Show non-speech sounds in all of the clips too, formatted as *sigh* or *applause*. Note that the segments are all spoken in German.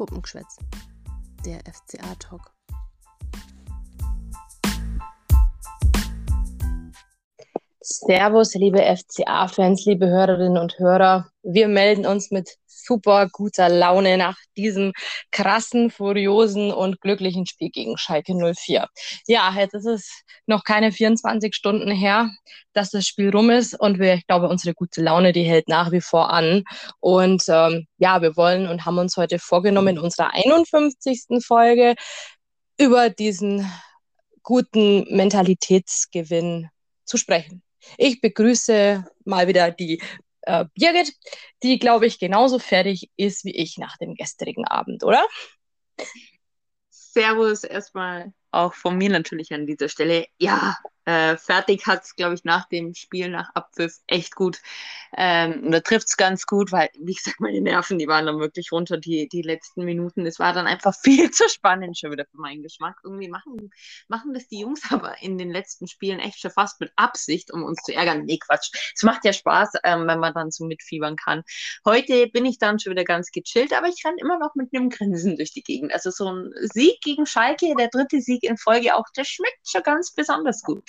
Puppengeschwätz, der FCA-Talk. Servus, liebe FCA-Fans, liebe Hörerinnen und Hörer. Wir melden uns mit super guter Laune nach diesem krassen, furiosen und glücklichen Spiel gegen Schalke 04. Ja, jetzt ist es noch keine 24 Stunden her, dass das Spiel rum ist und wir, ich glaube, unsere gute Laune, die hält nach wie vor an. Und ähm, ja, wir wollen und haben uns heute vorgenommen, in unserer 51. Folge über diesen guten Mentalitätsgewinn zu sprechen. Ich begrüße mal wieder die äh, Birgit, die, glaube ich, genauso fertig ist wie ich nach dem gestrigen Abend, oder? Servus erstmal auch von mir natürlich an dieser Stelle. Ja, äh, fertig hat es, glaube ich, nach dem Spiel, nach Abpfiff echt gut. Ähm, und da trifft es ganz gut, weil, wie gesagt, meine Nerven, die waren dann wirklich runter, die, die letzten Minuten. Es war dann einfach *laughs* viel zu spannend schon wieder für meinen Geschmack. Irgendwie machen, machen das die Jungs aber in den letzten Spielen echt schon fast mit Absicht, um uns zu ärgern. Nee, Quatsch. Es macht ja Spaß, ähm, wenn man dann so mitfiebern kann. Heute bin ich dann schon wieder ganz gechillt, aber ich renne immer noch mit einem Grinsen durch die Gegend. Also so ein Sieg gegen Schalke, der dritte Sieg in Folge auch, der schmeckt schon ganz besonders gut.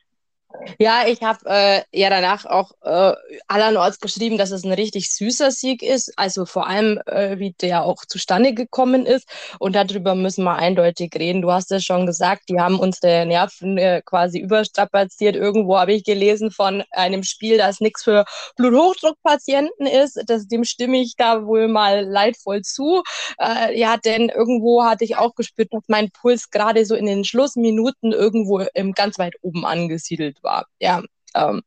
Ja, ich habe äh, ja danach auch äh, allernorts geschrieben, dass es ein richtig süßer Sieg ist. Also vor allem, äh, wie der auch zustande gekommen ist. Und darüber müssen wir eindeutig reden. Du hast es schon gesagt, die haben unsere Nerven äh, quasi überstrapaziert. Irgendwo habe ich gelesen von einem Spiel, das nichts für Bluthochdruckpatienten ist. Das, dem stimme ich da wohl mal leidvoll zu. Äh, ja, denn irgendwo hatte ich auch gespürt, dass mein Puls gerade so in den Schlussminuten irgendwo im, ganz weit oben angesiedelt war. Ja, ähm,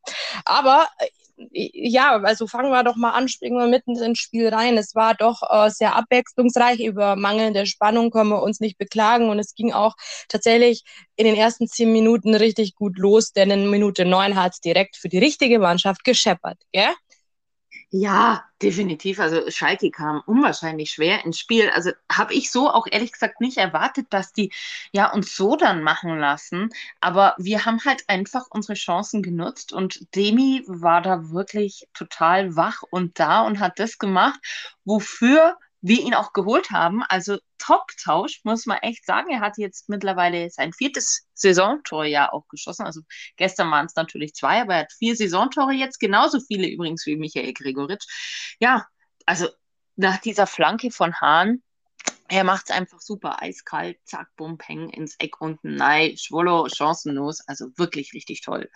aber äh, ja, also fangen wir doch mal an, springen wir mitten ins Spiel rein. Es war doch äh, sehr abwechslungsreich. Über mangelnde Spannung können wir uns nicht beklagen. Und es ging auch tatsächlich in den ersten zehn Minuten richtig gut los, denn in Minute neun hat es direkt für die richtige Mannschaft gescheppert. Gell? Ja, definitiv. Also Schalke kam unwahrscheinlich schwer ins Spiel. Also habe ich so auch ehrlich gesagt nicht erwartet, dass die ja uns so dann machen lassen. Aber wir haben halt einfach unsere Chancen genutzt und Demi war da wirklich total wach und da und hat das gemacht, wofür wir ihn auch geholt haben. Also Top-Tausch, muss man echt sagen. Er hat jetzt mittlerweile sein viertes Saisontor ja auch geschossen. Also gestern waren es natürlich zwei, aber er hat vier Saisontore jetzt, genauso viele übrigens wie Michael Gregoritsch. Ja, also nach dieser Flanke von Hahn, er macht es einfach super eiskalt, zack, bumm, peng ins Eck unten, nein, Schwollo, chancenlos, also wirklich richtig toll.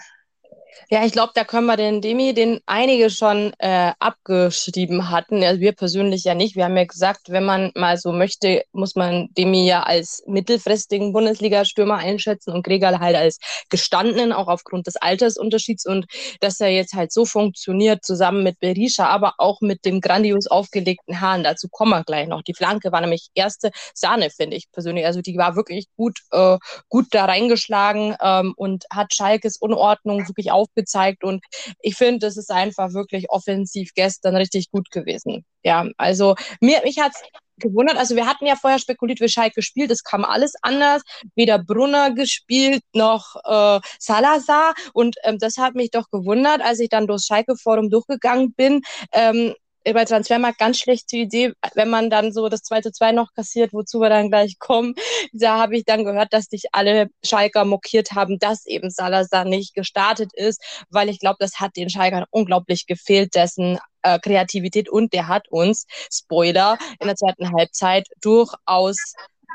Ja, ich glaube, da können wir den Demi, den einige schon äh, abgeschrieben hatten. Also wir persönlich ja nicht. Wir haben ja gesagt, wenn man mal so möchte, muss man Demi ja als mittelfristigen Bundesliga-Stürmer einschätzen und Gregal halt als gestandenen, auch aufgrund des Altersunterschieds. Und dass er jetzt halt so funktioniert, zusammen mit Berisha, aber auch mit dem grandios aufgelegten Hahn. Dazu kommen wir gleich noch. Die Flanke war nämlich erste Sahne, finde ich persönlich. Also die war wirklich gut, äh, gut da reingeschlagen ähm, und hat Schalkes Unordnung wirklich auf aufgezeigt und ich finde, das ist einfach wirklich offensiv gestern richtig gut gewesen. Ja, also mir, mich hat es gewundert. Also wir hatten ja vorher spekuliert, wie Schalke gespielt. Es kam alles anders. Weder Brunner gespielt noch äh, Salazar. Und ähm, das hat mich doch gewundert, als ich dann durchs Schalke-Forum durchgegangen bin. Ähm, bei Transfermarkt ganz schlechte Idee, wenn man dann so das 2 zu 2 noch kassiert, wozu wir dann gleich kommen. Da habe ich dann gehört, dass sich alle Schalker mokiert haben, dass eben Salazar nicht gestartet ist, weil ich glaube, das hat den Schalkern unglaublich gefehlt, dessen äh, Kreativität und der hat uns, Spoiler, in der zweiten Halbzeit durchaus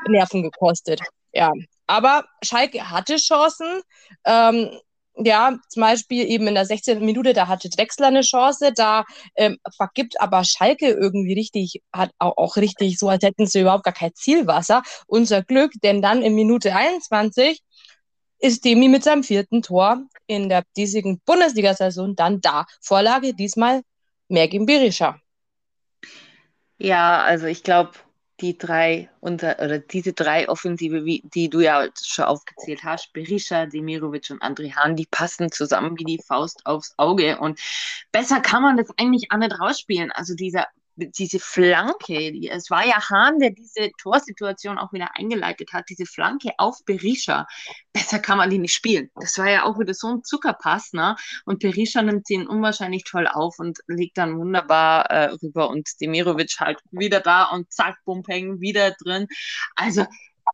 Nerven gekostet. Ja, aber Schalke hatte Chancen. Ähm, ja, zum Beispiel eben in der 16. Minute, da hatte Drexler eine Chance, da ähm, vergibt aber Schalke irgendwie richtig, hat auch, auch richtig so, als hätten sie überhaupt gar kein Zielwasser. Unser Glück, denn dann in Minute 21 ist Demi mit seinem vierten Tor in der diesigen Bundesliga-Saison dann da. Vorlage diesmal Mergin Berisha. Ja, also ich glaube, die drei unter oder diese drei Offensive, wie, die du ja schon aufgezählt hast, Berisha, Demirovic und André Hahn, die passen zusammen wie die Faust aufs Auge. Und besser kann man das eigentlich auch nicht rausspielen. Also dieser diese Flanke, es war ja Hahn, der diese Torsituation auch wieder eingeleitet hat, diese Flanke auf Berisha. Besser kann man die nicht spielen. Das war ja auch wieder so ein Zuckerpass, ne? Und Berisha nimmt den unwahrscheinlich toll auf und legt dann wunderbar äh, rüber und Demirovic halt wieder da und zack, Bumpeng, wieder drin. Also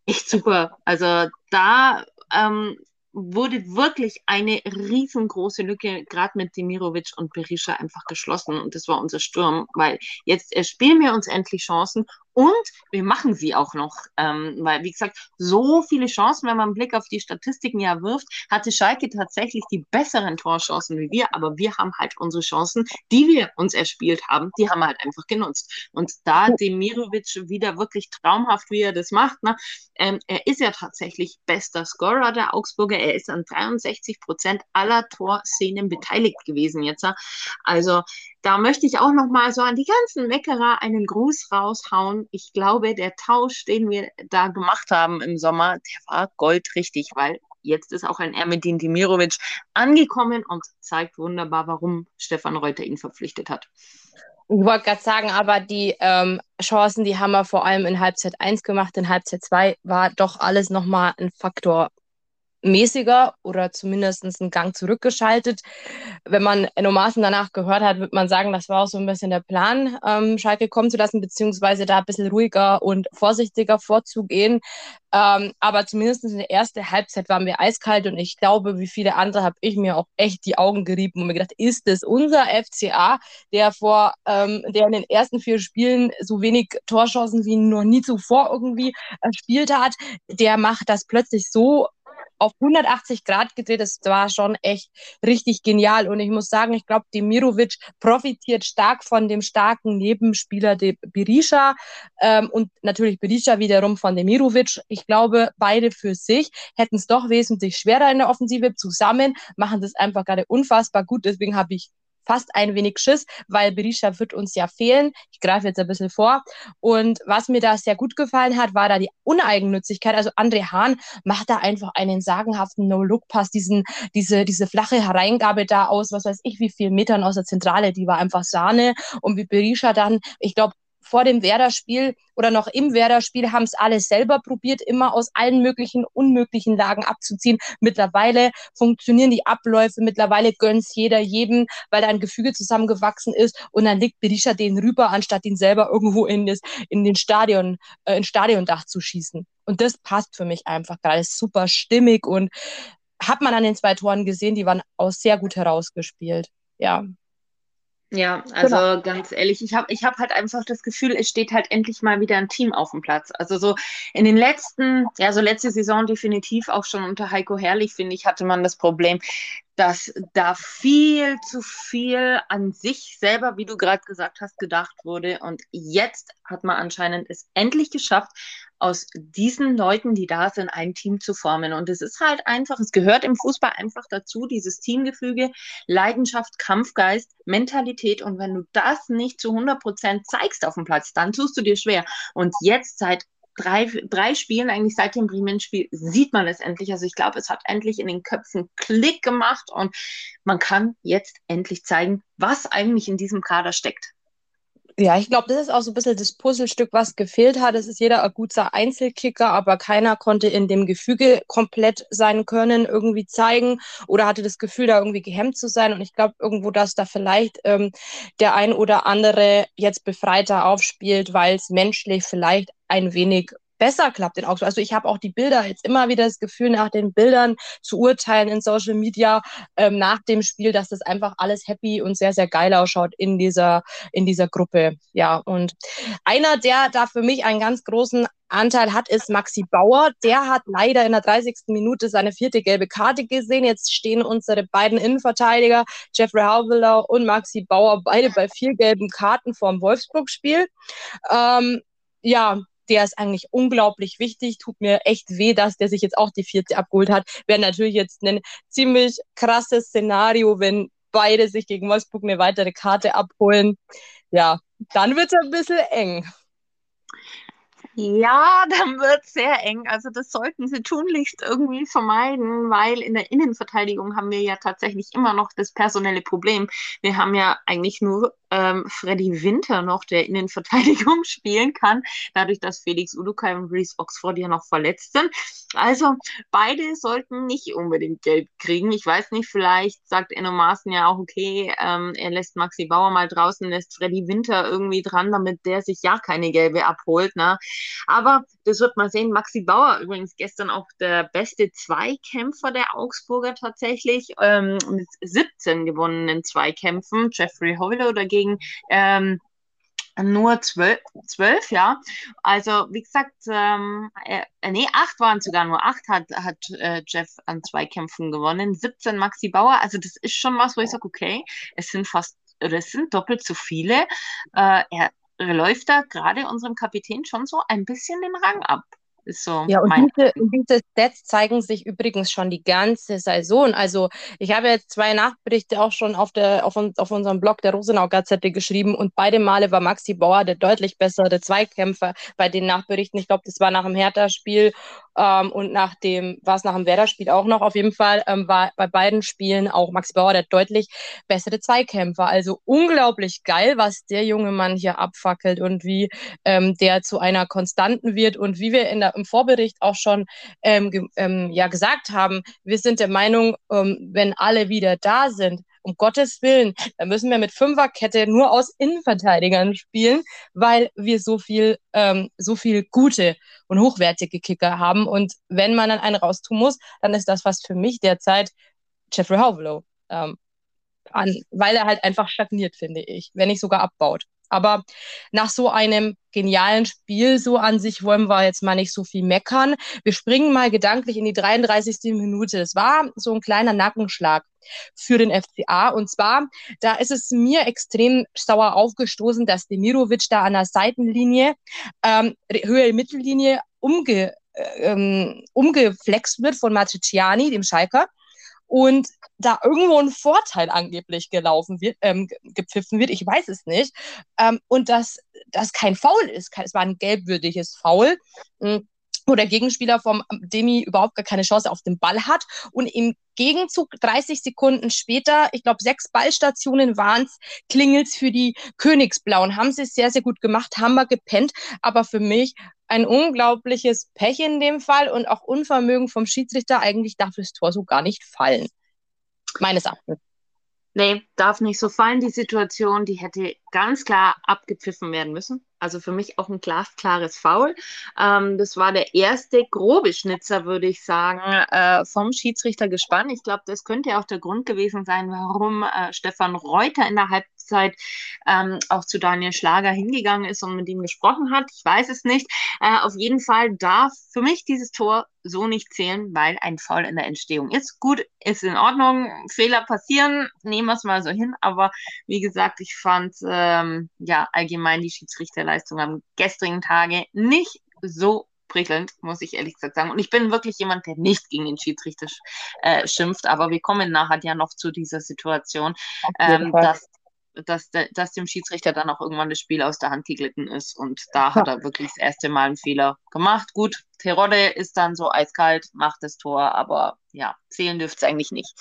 echt super. Also da ähm, wurde wirklich eine riesengroße Lücke, gerade mit Demirovic und Berisha, einfach geschlossen. Und das war unser Sturm, weil jetzt spielen wir uns endlich Chancen und wir machen sie auch noch, ähm, weil, wie gesagt, so viele Chancen, wenn man einen Blick auf die Statistiken ja wirft, hatte Schalke tatsächlich die besseren Torchancen wie wir, aber wir haben halt unsere Chancen, die wir uns erspielt haben, die haben wir halt einfach genutzt. Und da Demirovic wieder wirklich traumhaft, wie er das macht, ne? Ähm, er ist ja tatsächlich bester Scorer der Augsburger, er ist an 63 Prozent aller Torszenen beteiligt gewesen jetzt. Also da möchte ich auch noch mal so an die ganzen Meckerer einen Gruß raushauen. Ich glaube, der Tausch, den wir da gemacht haben im Sommer, der war goldrichtig, weil jetzt ist auch ein Ermedin Dimirovic angekommen und zeigt wunderbar, warum Stefan Reuter ihn verpflichtet hat. Ich wollte gerade sagen, aber die ähm, Chancen, die haben wir vor allem in Halbzeit 1 gemacht. In Halbzeit 2 war doch alles nochmal ein Faktor mäßiger oder zumindest einen Gang zurückgeschaltet. Wenn man Enno Maaßen danach gehört hat, wird man sagen, das war auch so ein bisschen der Plan, ähm, Schalke kommen zu lassen, beziehungsweise da ein bisschen ruhiger und vorsichtiger vorzugehen. Ähm, aber zumindest in der ersten Halbzeit waren wir eiskalt und ich glaube, wie viele andere habe ich mir auch echt die Augen gerieben und mir gedacht, ist es unser FCA, der vor, ähm, der in den ersten vier Spielen so wenig Torchancen wie noch nie zuvor irgendwie erspielt hat, der macht das plötzlich so auf 180 Grad gedreht. Das war schon echt richtig genial. Und ich muss sagen, ich glaube, Demirovic profitiert stark von dem starken Nebenspieler de Berisha ähm, und natürlich Berisha wiederum von Demirovic. Ich glaube, beide für sich hätten es doch wesentlich schwerer in der Offensive zusammen, machen das einfach gerade unfassbar gut. Deswegen habe ich fast ein wenig Schiss, weil Berisha wird uns ja fehlen. Ich greife jetzt ein bisschen vor. Und was mir da sehr gut gefallen hat, war da die Uneigennützigkeit. Also André Hahn macht da einfach einen sagenhaften No-Look-Pass, diese, diese flache Hereingabe da aus, was weiß ich, wie viel Metern aus der Zentrale, die war einfach Sahne. Und wie Berisha dann, ich glaube, vor dem Werder-Spiel oder noch im Werder-Spiel haben es alle selber probiert, immer aus allen möglichen unmöglichen Lagen abzuziehen. Mittlerweile funktionieren die Abläufe, mittlerweile gönnt es jeder jedem, weil da ein Gefüge zusammengewachsen ist und dann legt Berisha den rüber, anstatt ihn selber irgendwo in, das, in den Stadion, äh, ins Stadiondach zu schießen. Und das passt für mich einfach gerade. Super stimmig und hat man an den zwei Toren gesehen, die waren auch sehr gut herausgespielt. Ja. Ja, also genau. ganz ehrlich, ich habe ich hab halt einfach das Gefühl, es steht halt endlich mal wieder ein Team auf dem Platz. Also so in den letzten, ja, so letzte Saison definitiv auch schon unter Heiko Herrlich, finde ich, hatte man das Problem, dass da viel zu viel an sich selber, wie du gerade gesagt hast, gedacht wurde. Und jetzt hat man anscheinend es endlich geschafft, aus diesen Leuten, die da sind, ein Team zu formen. Und es ist halt einfach, es gehört im Fußball einfach dazu, dieses Teamgefüge, Leidenschaft, Kampfgeist, Mentalität. Und wenn du das nicht zu 100 Prozent zeigst auf dem Platz, dann tust du dir schwer. Und jetzt seit drei, drei Spielen, eigentlich seit dem Bremen-Spiel, sieht man es endlich. Also ich glaube, es hat endlich in den Köpfen Klick gemacht und man kann jetzt endlich zeigen, was eigentlich in diesem Kader steckt. Ja, ich glaube, das ist auch so ein bisschen das Puzzlestück, was gefehlt hat. Es ist jeder ein guter Einzelkicker, aber keiner konnte in dem Gefüge komplett sein können, irgendwie zeigen oder hatte das Gefühl, da irgendwie gehemmt zu sein. Und ich glaube irgendwo, dass da vielleicht ähm, der ein oder andere jetzt befreiter aufspielt, weil es menschlich vielleicht ein wenig besser klappt in Augsburg. Also ich habe auch die Bilder jetzt immer wieder das Gefühl, nach den Bildern zu urteilen in Social Media ähm, nach dem Spiel, dass das einfach alles happy und sehr, sehr geil ausschaut in dieser, in dieser Gruppe. Ja, und einer, der da für mich einen ganz großen Anteil hat, ist Maxi Bauer. Der hat leider in der 30. Minute seine vierte gelbe Karte gesehen. Jetzt stehen unsere beiden Innenverteidiger, Jeffrey Hauveler und Maxi Bauer, beide bei vier gelben Karten vorm Wolfsburg-Spiel. Ähm, ja, der ist eigentlich unglaublich wichtig. Tut mir echt weh, dass der sich jetzt auch die vierte abgeholt hat. Wäre natürlich jetzt ein ziemlich krasses Szenario, wenn beide sich gegen Wolfsburg eine weitere Karte abholen. Ja, dann wird es ein bisschen eng. Ja, dann wird es sehr eng. Also das sollten sie tunlichst irgendwie vermeiden, weil in der Innenverteidigung haben wir ja tatsächlich immer noch das personelle Problem. Wir haben ja eigentlich nur ähm, Freddy Winter noch, der Innenverteidigung *laughs* spielen kann, dadurch, dass Felix Udukai und Reese Oxford ja noch verletzt sind. Also beide sollten nicht unbedingt Gelb kriegen. Ich weiß nicht, vielleicht sagt Enno Maaßen ja auch, okay, ähm, er lässt Maxi Bauer mal draußen, lässt Freddy Winter irgendwie dran, damit der sich ja keine Gelbe abholt. Ne? Aber das wird man sehen. Maxi Bauer übrigens gestern auch der beste Zweikämpfer der Augsburger tatsächlich, ähm, mit 17 gewonnenen Zweikämpfen. Jeffrey Hoyler dagegen ähm, nur zwölf, zwölf, ja. Also, wie gesagt, ähm, äh, nee, acht waren sogar nur. Acht hat, hat äh, Jeff an zwei Kämpfen gewonnen. 17 Maxi Bauer. Also, das ist schon was, wo ich sage, okay, es sind fast, es sind doppelt so viele. Äh, er läuft da gerade unserem Kapitän schon so ein bisschen den Rang ab. Ist so ja, und diese, diese, Stats zeigen sich übrigens schon die ganze Saison. Also ich habe jetzt zwei Nachberichte auch schon auf, der, auf, auf unserem Blog der Rosenau-Gazette geschrieben und beide Male war Maxi Bauer der deutlich bessere Zweikämpfer bei den Nachberichten. Ich glaube, das war nach dem Hertha-Spiel ähm, und nach dem, war es nach dem Werder-Spiel auch noch. Auf jeden Fall ähm, war bei beiden Spielen auch Maxi Bauer der deutlich bessere Zweikämpfer. Also unglaublich geil, was der junge Mann hier abfackelt und wie ähm, der zu einer Konstanten wird und wie wir in der im Vorbericht auch schon ähm, ähm, ja, gesagt haben, wir sind der Meinung, ähm, wenn alle wieder da sind, um Gottes Willen, dann müssen wir mit Fünferkette nur aus Innenverteidigern spielen, weil wir so viel, ähm, so viel gute und hochwertige Kicker haben. Und wenn man dann einen raustun muss, dann ist das was für mich derzeit Jeffrey Howlow. Ähm, an, weil er halt einfach stagniert, finde ich, wenn nicht sogar abbaut. Aber nach so einem genialen Spiel so an sich wollen wir jetzt mal nicht so viel meckern. Wir springen mal gedanklich in die 33. Minute. Es war so ein kleiner Nackenschlag für den FCA. Und zwar, da ist es mir extrem sauer aufgestoßen, dass Demirovic da an der Seitenlinie, ähm, Höhe Mittellinie umge, äh, ähm, umgeflext wird von Matriciani, dem Schalker und da irgendwo ein Vorteil angeblich gelaufen wird, ähm, gepfiffen wird, ich weiß es nicht. Ähm, und dass das kein Foul ist, es war ein gelbwürdiges Foul. Hm, wo der Gegenspieler vom Demi überhaupt gar keine Chance auf den Ball hat und im Gegenzug 30 Sekunden später, ich glaube sechs Ballstationen waren es, klingelt es für die Königsblauen. Haben sie es sehr, sehr gut gemacht, haben wir gepennt, aber für mich ein unglaubliches Pech in dem Fall und auch Unvermögen vom Schiedsrichter. Eigentlich darf das Tor so gar nicht fallen. Meines Erachtens. Nee, darf nicht so fallen. Die Situation, die hätte ganz klar abgepfiffen werden müssen. Also für mich auch ein glasklares Foul. Ähm, das war der erste grobe Schnitzer, würde ich sagen, äh, vom Schiedsrichter gespannt. Ich glaube, das könnte auch der Grund gewesen sein, warum äh, Stefan Reuter in der Halbzeit Zeit ähm, auch zu Daniel Schlager hingegangen ist und mit ihm gesprochen hat. Ich weiß es nicht. Äh, auf jeden Fall darf für mich dieses Tor so nicht zählen, weil ein Foul in der Entstehung ist. Gut, ist in Ordnung, Fehler passieren, nehmen wir es mal so hin. Aber wie gesagt, ich fand ähm, ja allgemein die Schiedsrichterleistung am gestrigen Tage nicht so prickelnd, muss ich ehrlich gesagt sagen. Und ich bin wirklich jemand, der nicht gegen den Schiedsrichter äh, schimpft, aber wir kommen nachher ja noch zu dieser Situation, ähm, dass dass, dass dem Schiedsrichter dann auch irgendwann das Spiel aus der Hand geglitten ist. Und da hat er wirklich das erste Mal einen Fehler gemacht. Gut, Terodde ist dann so eiskalt, macht das Tor, aber ja, zählen dürfte es eigentlich nicht.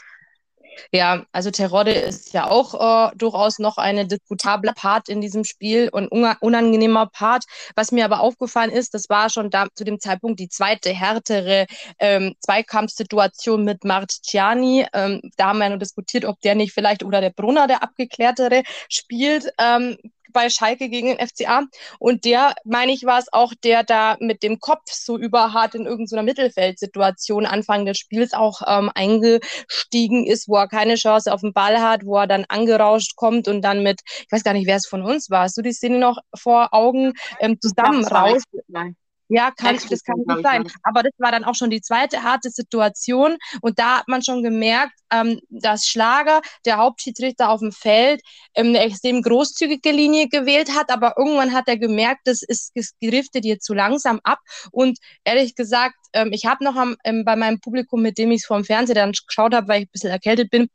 Ja, also Terodde ist ja auch äh, durchaus noch eine diskutable Part in diesem Spiel und unangenehmer Part. Was mir aber aufgefallen ist, das war schon da zu dem Zeitpunkt die zweite härtere ähm, Zweikampfsituation mit Marciani. Ähm, da haben wir ja nur diskutiert, ob der nicht vielleicht oder der Brunner der abgeklärtere spielt. Ähm, bei Schalke gegen den FCA. Und der, meine ich, war es auch, der da mit dem Kopf so überhart in irgendeiner Mittelfeldsituation Anfang des Spiels auch ähm, eingestiegen ist, wo er keine Chance auf den Ball hat, wo er dann angerauscht kommt und dann mit, ich weiß gar nicht, wer es von uns war, hast du die Szene noch vor Augen, ähm, zusammenrauscht? Nein. Ja, kann, das kann nicht sein. Aber das war dann auch schon die zweite harte Situation. Und da hat man schon gemerkt, ähm, dass Schlager, der Hauptschiedsrichter auf dem Feld, ähm, eine extrem großzügige Linie gewählt hat. Aber irgendwann hat er gemerkt, das ist, das driftet hier zu langsam ab. Und ehrlich gesagt, ähm, ich habe noch am, ähm, bei meinem Publikum, mit dem ich es vor dem Fernseher dann geschaut habe, weil ich ein bisschen erkältet bin,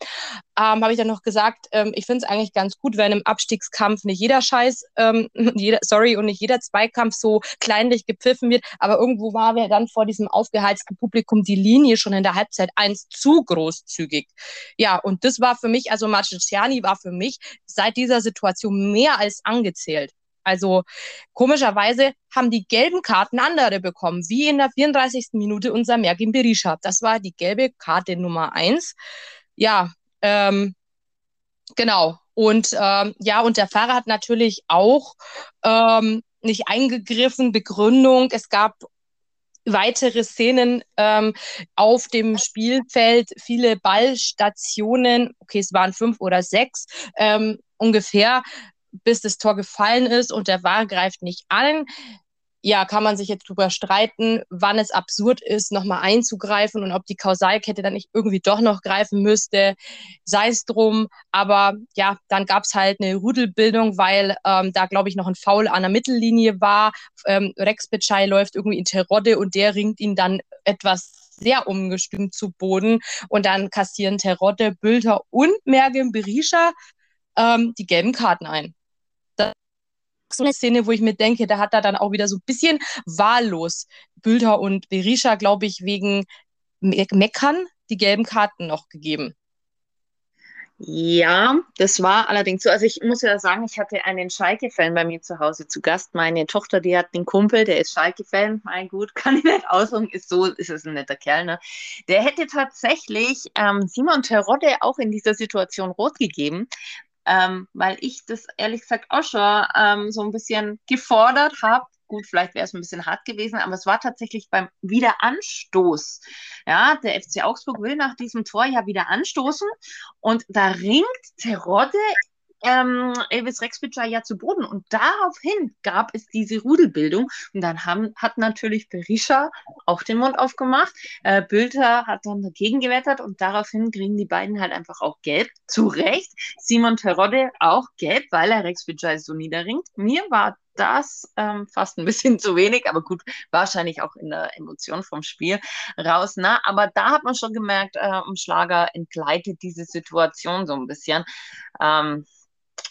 ähm, habe ich dann noch gesagt, ähm, ich finde es eigentlich ganz gut, wenn im Abstiegskampf nicht jeder Scheiß, ähm, *laughs* jeder, sorry, und nicht jeder Zweikampf so kleinlich gepfiffen wird. Aber irgendwo war wir dann vor diesem aufgeheizten Publikum die Linie schon in der Halbzeit eins zu großzügig. Ja, und das war für mich, also Marciani war für mich seit dieser Situation mehr als angezählt. Also komischerweise haben die gelben Karten andere bekommen, wie in der 34. Minute unser Merkin Berisha. Das war die gelbe Karte Nummer eins. Ja, ähm, genau. Und ähm, ja, und der Fahrer hat natürlich auch ähm, nicht eingegriffen, Begründung. Es gab weitere Szenen ähm, auf dem Spielfeld, viele Ballstationen, okay, es waren fünf oder sechs ähm, ungefähr, bis das Tor gefallen ist und der Wahr greift nicht an. Ja, kann man sich jetzt drüber streiten, wann es absurd ist, nochmal einzugreifen und ob die Kausalkette dann nicht irgendwie doch noch greifen müsste. Sei es drum. Aber ja, dann gab es halt eine Rudelbildung, weil ähm, da, glaube ich, noch ein Foul an der Mittellinie war. Ähm, Rex Bitschei läuft irgendwie in Terodde und der ringt ihn dann etwas sehr umgestimmt zu Boden. Und dann kassieren Terodde, Bülter und Mergen Berisha ähm, die gelben Karten ein so eine Szene, wo ich mir denke, da hat er dann auch wieder so ein bisschen wahllos Bülter und Berisha, glaube ich, wegen Me Meckern die gelben Karten noch gegeben. Ja, das war allerdings so. Also ich muss ja sagen, ich hatte einen Schalke-Fan bei mir zu Hause zu Gast. Meine Tochter, die hat einen Kumpel, der ist Schalke-Fan. Mein gut, *laughs* kann ich nicht ausdrücken, ist so, ist es ein netter Kerl, ne? Der hätte tatsächlich ähm, Simon Terodde auch in dieser Situation rot gegeben, ähm, weil ich das ehrlich gesagt auch schon ähm, so ein bisschen gefordert habe. Gut, vielleicht wäre es ein bisschen hart gewesen, aber es war tatsächlich beim Wiederanstoß. Ja, der FC Augsburg will nach diesem Tor ja wieder anstoßen und da ringt Terodde ähm, Elvis Rexbitcher ja zu Boden. Und daraufhin gab es diese Rudelbildung. Und dann haben, hat natürlich Berisha auch den Mund aufgemacht. Äh, Bülter hat dann dagegen gewettert und daraufhin kriegen die beiden halt einfach auch gelb. Zu Recht. Simon Terodde auch gelb, weil er Rexbitcher so niederringt. Mir war das ähm, fast ein bisschen *laughs* zu wenig, aber gut, wahrscheinlich auch in der Emotion vom Spiel raus. Na, ne? aber da hat man schon gemerkt, äh, im Schlager entgleitet diese Situation so ein bisschen. Ähm,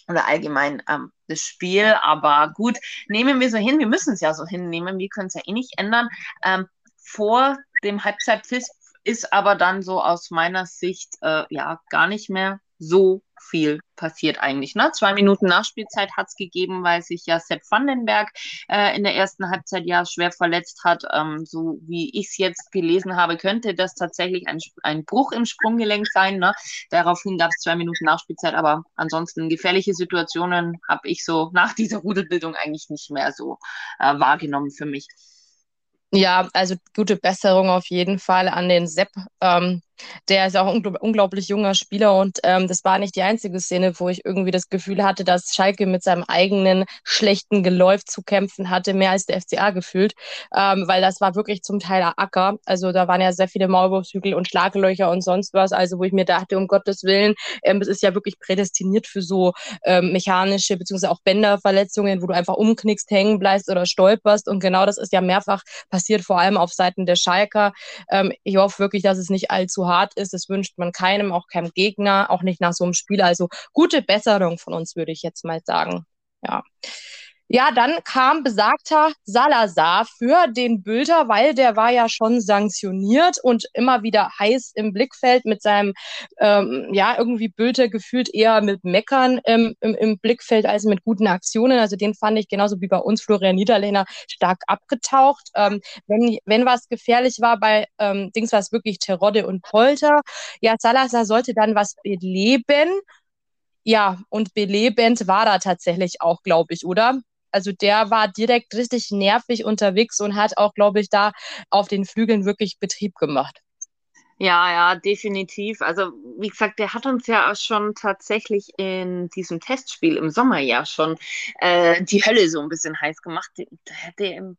oder allgemein ähm, das Spiel. Aber gut, nehmen wir so hin. Wir müssen es ja so hinnehmen. Wir können es ja eh nicht ändern. Ähm, vor dem Halbzeitpfiff ist aber dann so aus meiner Sicht äh, ja gar nicht mehr so viel passiert eigentlich. Ne? Zwei Minuten Nachspielzeit hat es gegeben, weil sich ja Sepp Vandenberg äh, in der ersten Halbzeit ja schwer verletzt hat. Ähm, so wie ich es jetzt gelesen habe, könnte das tatsächlich ein, ein Bruch im Sprunggelenk sein. Ne? Daraufhin gab es zwei Minuten Nachspielzeit, aber ansonsten gefährliche Situationen habe ich so *laughs* nach dieser Rudelbildung eigentlich nicht mehr so äh, wahrgenommen für mich. Ja, also gute Besserung auf jeden Fall an den Sepp. Ähm, der ist auch ein unglaublich junger Spieler und ähm, das war nicht die einzige Szene, wo ich irgendwie das Gefühl hatte, dass Schalke mit seinem eigenen schlechten Geläuf zu kämpfen hatte, mehr als der FCA gefühlt, ähm, weil das war wirklich zum Teil Acker. Also da waren ja sehr viele Maulwurfshügel und Schlaglöcher und sonst was, also wo ich mir dachte, um Gottes Willen, ähm, es ist ja wirklich prädestiniert für so ähm, mechanische beziehungsweise auch Bänderverletzungen, wo du einfach umknickst, hängen bleibst oder stolperst und genau das ist ja mehrfach passiert, vor allem auf Seiten der Schalker. Ähm, ich hoffe wirklich, dass es nicht allzu hart ist. Das wünscht man keinem, auch keinem Gegner, auch nicht nach so einem Spiel. Also gute Besserung von uns, würde ich jetzt mal sagen. Ja. Ja, dann kam besagter Salazar für den Bülter, weil der war ja schon sanktioniert und immer wieder heiß im Blickfeld mit seinem, ähm, ja, irgendwie Bülter gefühlt eher mit Meckern im, im, im, Blickfeld als mit guten Aktionen. Also den fand ich genauso wie bei uns Florian Niederlehner stark abgetaucht. Ähm, wenn, wenn was gefährlich war bei ähm, Dings, war es wirklich Terodde und Polter. Ja, Salazar sollte dann was beleben. Ja, und belebend war er tatsächlich auch, glaube ich, oder? Also der war direkt richtig nervig unterwegs und hat auch, glaube ich, da auf den Flügeln wirklich Betrieb gemacht. Ja, ja, definitiv. Also, wie gesagt, der hat uns ja schon tatsächlich in diesem Testspiel im Sommer ja schon äh, die Hölle so ein bisschen heiß gemacht. Der,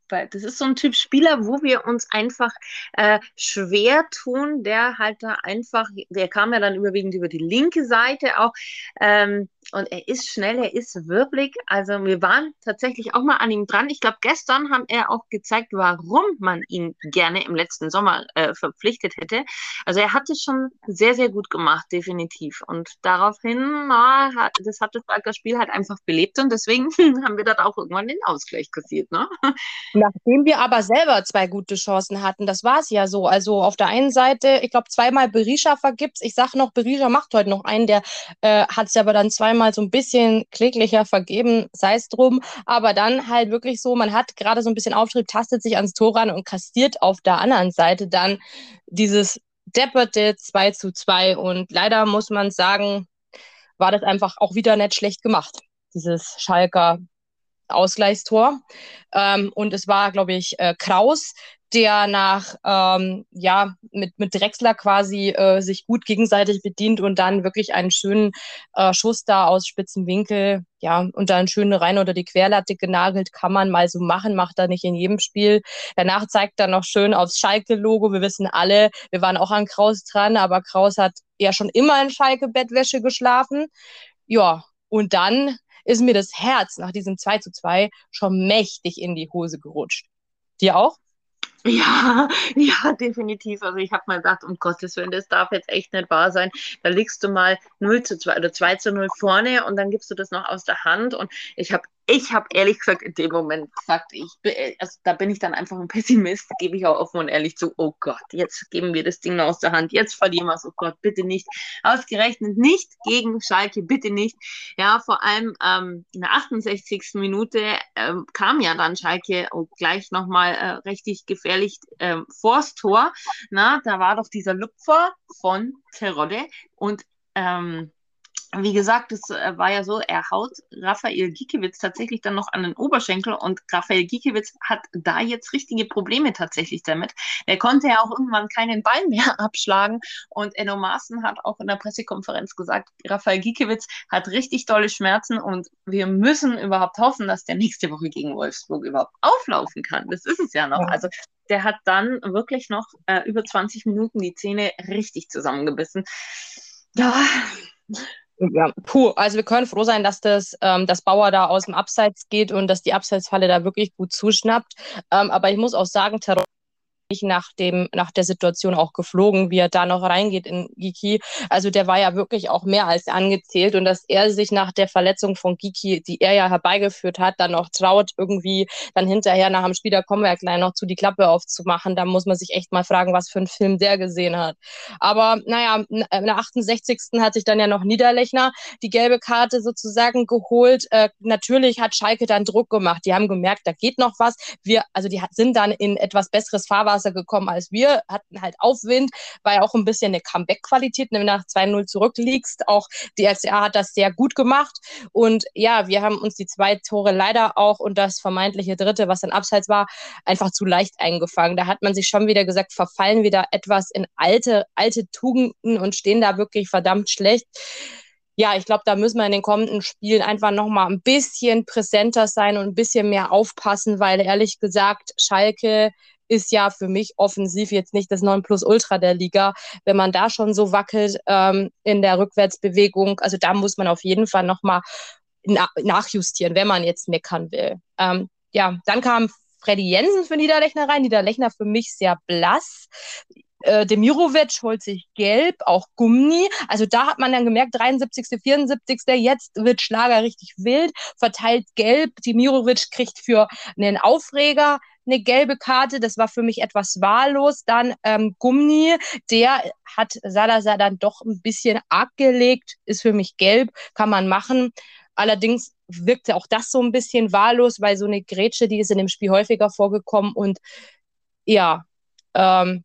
der, das ist so ein Typ Spieler, wo wir uns einfach äh, schwer tun. Der halt da einfach, der kam ja dann überwiegend über die linke Seite auch. Ähm, und er ist schnell, er ist wirbelig. Also wir waren tatsächlich auch mal an ihm dran. Ich glaube, gestern haben er auch gezeigt, warum man ihn gerne im letzten Sommer äh, verpflichtet hätte. Also er hat es schon sehr, sehr gut gemacht, definitiv. Und daraufhin, na, hat, das hat das Schalker Spiel halt einfach belebt und deswegen *laughs* haben wir dort auch irgendwann den Ausgleich kassiert. Ne? *laughs* Nachdem wir aber selber zwei gute Chancen hatten, das war es ja so. Also auf der einen Seite, ich glaube, zweimal Berisha vergibt's. Ich sage noch, Berisha macht heute noch einen, der äh, hat es aber dann zweimal so ein bisschen kläglicher vergeben, sei es drum. Aber dann halt wirklich so, man hat gerade so ein bisschen Auftrieb, tastet sich ans Tor ran und kastiert auf der anderen Seite dann dieses depperte 2 zu 2. Und leider muss man sagen, war das einfach auch wieder nicht schlecht gemacht, dieses Schalker Ausgleichstor. Ähm, und es war, glaube ich, äh, Kraus, der nach, ähm, ja, mit, mit Drexler quasi äh, sich gut gegenseitig bedient und dann wirklich einen schönen äh, Schuss da aus spitzen Winkel, ja, und dann schön rein oder die Querlatte genagelt, kann man mal so machen, macht er nicht in jedem Spiel. Danach zeigt er noch schön aufs Schalke-Logo. Wir wissen alle, wir waren auch an Kraus dran, aber Kraus hat ja schon immer in Schalke-Bettwäsche geschlafen. Ja, und dann ist mir das Herz nach diesem 2 zu 2 schon mächtig in die Hose gerutscht. Dir auch? Ja, *laughs* ja, definitiv. Also ich habe mal gedacht, um Gottes Willen, das darf jetzt echt nicht wahr sein. Da liegst du mal 0 zu 2 oder 2 zu 0 vorne und dann gibst du das noch aus der Hand. Und ich habe ich habe ehrlich gesagt in dem Moment gesagt, ich, also da bin ich dann einfach ein Pessimist, gebe ich auch offen und ehrlich zu, oh Gott, jetzt geben wir das Ding aus der Hand, jetzt verlieren wir es, oh Gott, bitte nicht. Ausgerechnet nicht gegen Schalke, bitte nicht. Ja, vor allem ähm, in der 68. Minute ähm, kam ja dann Schalke oh, gleich nochmal äh, richtig gefährlich ähm, vors Tor. Na, da war doch dieser Lupfer von Terodde und ähm, wie gesagt, es äh, war ja so, er haut Raphael Giekewitz tatsächlich dann noch an den Oberschenkel und Raphael Giekewitz hat da jetzt richtige Probleme tatsächlich damit. Er konnte ja auch irgendwann keinen Ball mehr *laughs* abschlagen und Enno Maaßen hat auch in der Pressekonferenz gesagt, Raphael Giekewitz hat richtig tolle Schmerzen und wir müssen überhaupt hoffen, dass der nächste Woche gegen Wolfsburg überhaupt auflaufen kann. Das ist es ja noch. Also der hat dann wirklich noch äh, über 20 Minuten die Zähne richtig zusammengebissen. Ja, ja, puh, also wir können froh sein, dass das, ähm, das Bauer da aus dem Abseits geht und dass die Abseitsfalle da wirklich gut zuschnappt. Ähm, aber ich muss auch sagen, Terror nach dem, nach der Situation auch geflogen, wie er da noch reingeht in Giki. Also der war ja wirklich auch mehr als angezählt und dass er sich nach der Verletzung von Giki, die er ja herbeigeführt hat, dann noch traut, irgendwie dann hinterher nach dem Spiel, da kommen wir ja gleich noch zu, die Klappe aufzumachen. Da muss man sich echt mal fragen, was für einen Film der gesehen hat. Aber naja, in der 68. hat sich dann ja noch Niederlechner die gelbe Karte sozusagen geholt. Äh, natürlich hat Schalke dann Druck gemacht. Die haben gemerkt, da geht noch was. Wir, also die sind dann in etwas besseres Fahrwasser Wasser gekommen als wir, hatten halt Aufwind, war ja auch ein bisschen eine Comeback-Qualität, wenn du nach 2-0 zurückliegst. Auch die LCA hat das sehr gut gemacht. Und ja, wir haben uns die zwei Tore leider auch und das vermeintliche dritte, was dann abseits war, einfach zu leicht eingefangen. Da hat man sich schon wieder gesagt, verfallen wir da etwas in alte, alte Tugenden und stehen da wirklich verdammt schlecht ja, ich glaube, da müssen wir in den kommenden Spielen einfach nochmal ein bisschen präsenter sein und ein bisschen mehr aufpassen, weil ehrlich gesagt, Schalke ist ja für mich offensiv jetzt nicht das Nonplusultra der Liga. Wenn man da schon so wackelt ähm, in der Rückwärtsbewegung, also da muss man auf jeden Fall nochmal na nachjustieren, wenn man jetzt meckern will. Ähm, ja, dann kam Freddy Jensen für Niederlechner rein. Niederlechner für mich sehr blass. Äh, Demirovic holt sich gelb, auch Gummi. Also da hat man dann gemerkt, 73., 74., jetzt wird Schlager richtig wild, verteilt gelb. Demirovic kriegt für einen Aufreger eine gelbe Karte. Das war für mich etwas wahllos. Dann ähm, Gummi, der hat Salazar dann doch ein bisschen arg gelegt, ist für mich gelb, kann man machen. Allerdings wirkte auch das so ein bisschen wahllos, weil so eine Grätsche, die ist in dem Spiel häufiger vorgekommen und ja, ähm,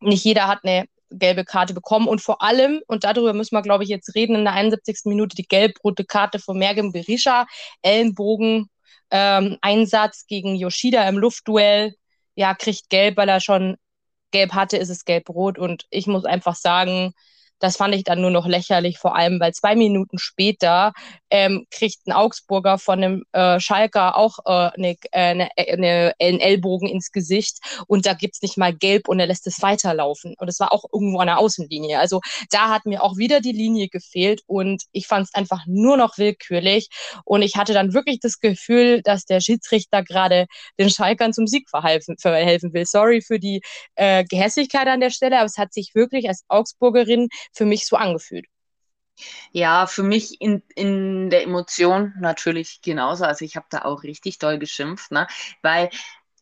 nicht jeder hat eine gelbe Karte bekommen. Und vor allem, und darüber müssen wir, glaube ich, jetzt reden, in der 71. Minute die gelb-rote Karte von Mergem Berisha, Ellenbogen, ähm, Einsatz gegen Yoshida im Luftduell, ja, kriegt gelb, weil er schon gelb hatte, ist es gelb-rot. Und ich muss einfach sagen, das fand ich dann nur noch lächerlich, vor allem weil zwei Minuten später ähm, kriegt ein Augsburger von einem äh, Schalker auch äh, eine, eine, eine, einen Ellbogen ins Gesicht und da gibt's nicht mal gelb und er lässt es weiterlaufen. Und es war auch irgendwo an der Außenlinie. Also da hat mir auch wieder die Linie gefehlt und ich fand es einfach nur noch willkürlich. Und ich hatte dann wirklich das Gefühl, dass der Schiedsrichter gerade den Schalkern zum Sieg verhelfen, verhelfen will. Sorry für die äh, Gehässigkeit an der Stelle, aber es hat sich wirklich als Augsburgerin für mich so angefühlt. Ja, für mich in, in der Emotion natürlich genauso. Also ich habe da auch richtig doll geschimpft, ne? weil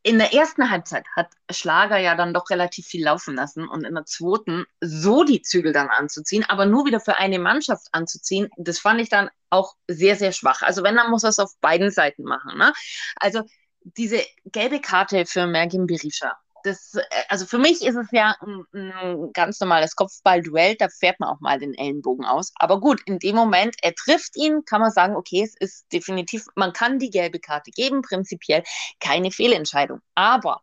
in der ersten Halbzeit hat Schlager ja dann doch relativ viel laufen lassen und in der zweiten so die Zügel dann anzuziehen, aber nur wieder für eine Mannschaft anzuziehen, das fand ich dann auch sehr, sehr schwach. Also wenn, dann muss er es auf beiden Seiten machen. Ne? Also diese gelbe Karte für Mergin Berisha, das, äh, also für mich ist es ja ein, ein ganz normales Kopfballduell, da fährt man auch mal den Ellenbogen aus. Aber gut, in dem Moment, er trifft ihn, kann man sagen, okay, es ist definitiv, man kann die gelbe Karte geben, prinzipiell keine Fehlentscheidung. Aber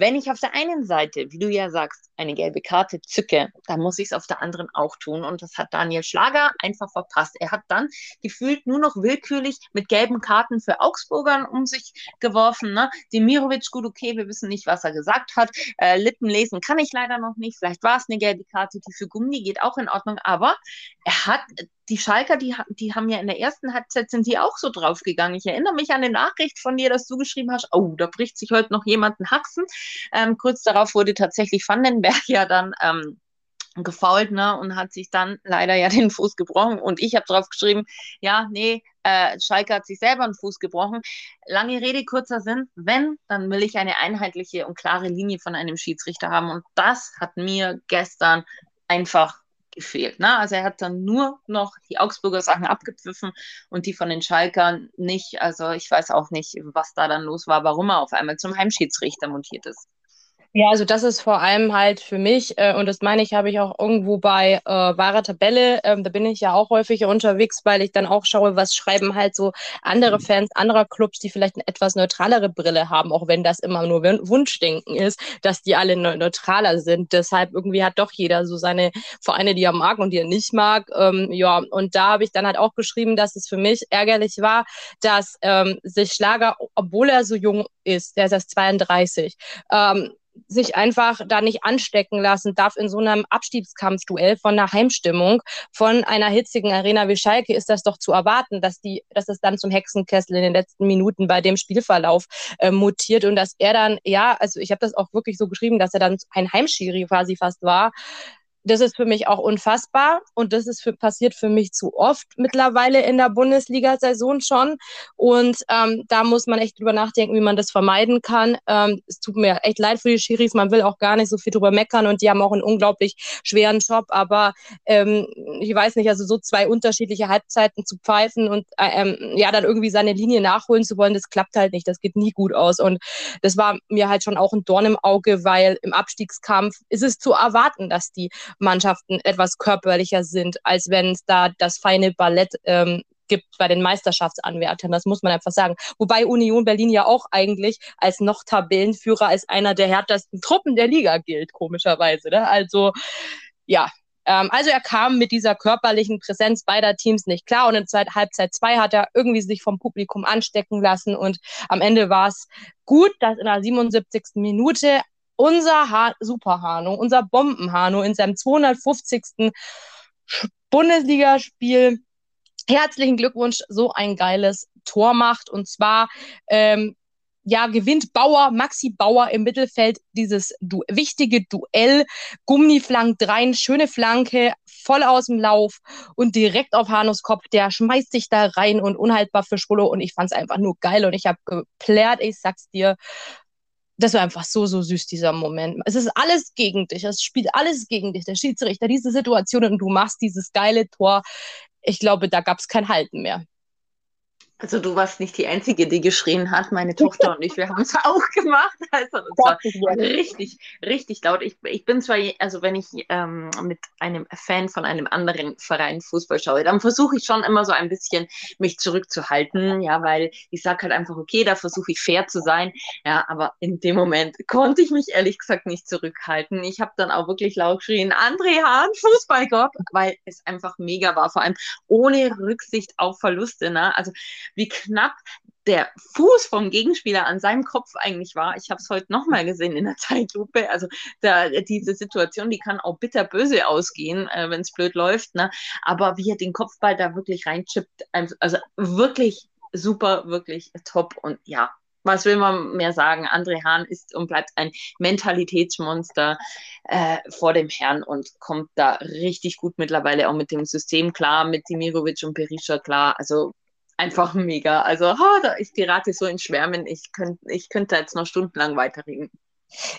wenn ich auf der einen Seite, wie du ja sagst, eine gelbe Karte zücke, dann muss ich es auf der anderen auch tun. Und das hat Daniel Schlager einfach verpasst. Er hat dann gefühlt nur noch willkürlich mit gelben Karten für Augsburgern um sich geworfen. Ne? Demirovic, gut, okay, wir wissen nicht, was er gesagt hat. Äh, Lippen lesen kann ich leider noch nicht. Vielleicht war es eine gelbe Karte, die für Gummi geht auch in Ordnung. Aber er hat die Schalker, die, die haben ja in der ersten Halbzeit sind die auch so draufgegangen. Ich erinnere mich an eine Nachricht von dir, dass du geschrieben hast, oh, da bricht sich heute noch jemand einen Haxen. Ähm, kurz darauf wurde tatsächlich Vandenberg ja dann ähm, gefault ne, und hat sich dann leider ja den Fuß gebrochen. Und ich habe drauf geschrieben, ja, nee, äh, Schalke hat sich selber einen Fuß gebrochen. Lange Rede, kurzer Sinn. Wenn, dann will ich eine einheitliche und klare Linie von einem Schiedsrichter haben. Und das hat mir gestern einfach gefehlt. Ne? Also er hat dann nur noch die Augsburger Sachen abgepfiffen und die von den Schalkern nicht. Also ich weiß auch nicht, was da dann los war, warum er auf einmal zum Heimschiedsrichter montiert ist. Ja, also das ist vor allem halt für mich, äh, und das meine ich, habe ich auch irgendwo bei äh, wahrer Tabelle, ähm, da bin ich ja auch häufiger unterwegs, weil ich dann auch schaue, was schreiben halt so andere mhm. Fans anderer Clubs, die vielleicht eine etwas neutralere Brille haben, auch wenn das immer nur Wunschdenken ist, dass die alle ne neutraler sind. Deshalb irgendwie hat doch jeder so seine Vereine, die er mag und die er nicht mag. Ähm, ja, und da habe ich dann halt auch geschrieben, dass es für mich ärgerlich war, dass ähm, sich Schlager, obwohl er so jung ist, der ist erst 32, ähm, sich einfach da nicht anstecken lassen darf in so einem Abstiegskampfduell von einer Heimstimmung, von einer hitzigen Arena wie Schalke, ist das doch zu erwarten, dass die, dass es dann zum Hexenkessel in den letzten Minuten bei dem Spielverlauf äh, mutiert und dass er dann, ja, also ich habe das auch wirklich so geschrieben, dass er dann ein Heimschiri quasi fast war, das ist für mich auch unfassbar und das ist für, passiert für mich zu oft mittlerweile in der Bundesliga-Saison schon. Und ähm, da muss man echt drüber nachdenken, wie man das vermeiden kann. Ähm, es tut mir echt leid für die Schiris, man will auch gar nicht so viel drüber meckern und die haben auch einen unglaublich schweren Job, aber ähm, ich weiß nicht, also so zwei unterschiedliche Halbzeiten zu pfeifen und äh, ähm, ja, dann irgendwie seine Linie nachholen zu wollen, das klappt halt nicht, das geht nie gut aus. Und das war mir halt schon auch ein Dorn im Auge, weil im Abstiegskampf ist es zu erwarten, dass die Mannschaften etwas körperlicher sind, als wenn es da das feine Ballett ähm, gibt bei den Meisterschaftsanwärtern. Das muss man einfach sagen. Wobei Union Berlin ja auch eigentlich als noch Tabellenführer als einer der härtesten Truppen der Liga gilt, komischerweise. Ne? Also ja, ähm, also er kam mit dieser körperlichen Präsenz beider Teams nicht klar und in Zeit, Halbzeit zwei hat er irgendwie sich vom Publikum anstecken lassen und am Ende war es gut, dass in der 77. Minute unser ha Superhano, unser Bombenhano in seinem 250. Bundesligaspiel. Herzlichen Glückwunsch, so ein geiles Tor macht. Und zwar ähm, ja, gewinnt Bauer, Maxi Bauer im Mittelfeld dieses du wichtige Duell. Gummi flankt rein, schöne Flanke, voll aus dem Lauf und direkt auf Hanus Kopf. Der schmeißt sich da rein und unhaltbar für Schwullo. Und ich fand es einfach nur geil und ich habe geplärt, ich sag's dir das war einfach so, so süß, dieser Moment. Es ist alles gegen dich. Es spielt alles gegen dich. Der Schiedsrichter, diese Situation und du machst dieses geile Tor. Ich glaube, da gab es kein Halten mehr. Also du warst nicht die Einzige, die geschrien hat. Meine Tochter und ich, wir haben es *laughs* auch gemacht. Also es war richtig, richtig laut. Ich, ich bin zwar, also wenn ich ähm, mit einem Fan von einem anderen Verein Fußball schaue, dann versuche ich schon immer so ein bisschen mich zurückzuhalten, ja, weil ich sage halt einfach, okay, da versuche ich fair zu sein. Ja, aber in dem Moment konnte ich mich ehrlich gesagt nicht zurückhalten. Ich habe dann auch wirklich laut geschrien, André Hahn, Fußballgott, weil es einfach mega war, vor allem ohne Rücksicht auf Verluste. Ne? Also wie knapp der Fuß vom Gegenspieler an seinem Kopf eigentlich war. Ich habe es heute nochmal gesehen in der *laughs* Zeitlupe. Also da, diese Situation, die kann auch bitterböse ausgehen, äh, wenn es blöd läuft. Ne? Aber wie er den Kopfball da wirklich reinchippt, also wirklich super, wirklich top. Und ja, was will man mehr sagen? André Hahn ist und bleibt ein Mentalitätsmonster äh, vor dem Herrn und kommt da richtig gut mittlerweile auch mit dem System klar, mit Dimirovic und Berisha klar. Also einfach mega. Also, oh, da ist die Rate so in Schwärmen. Ich, könnt, ich könnte jetzt noch stundenlang weiterreden.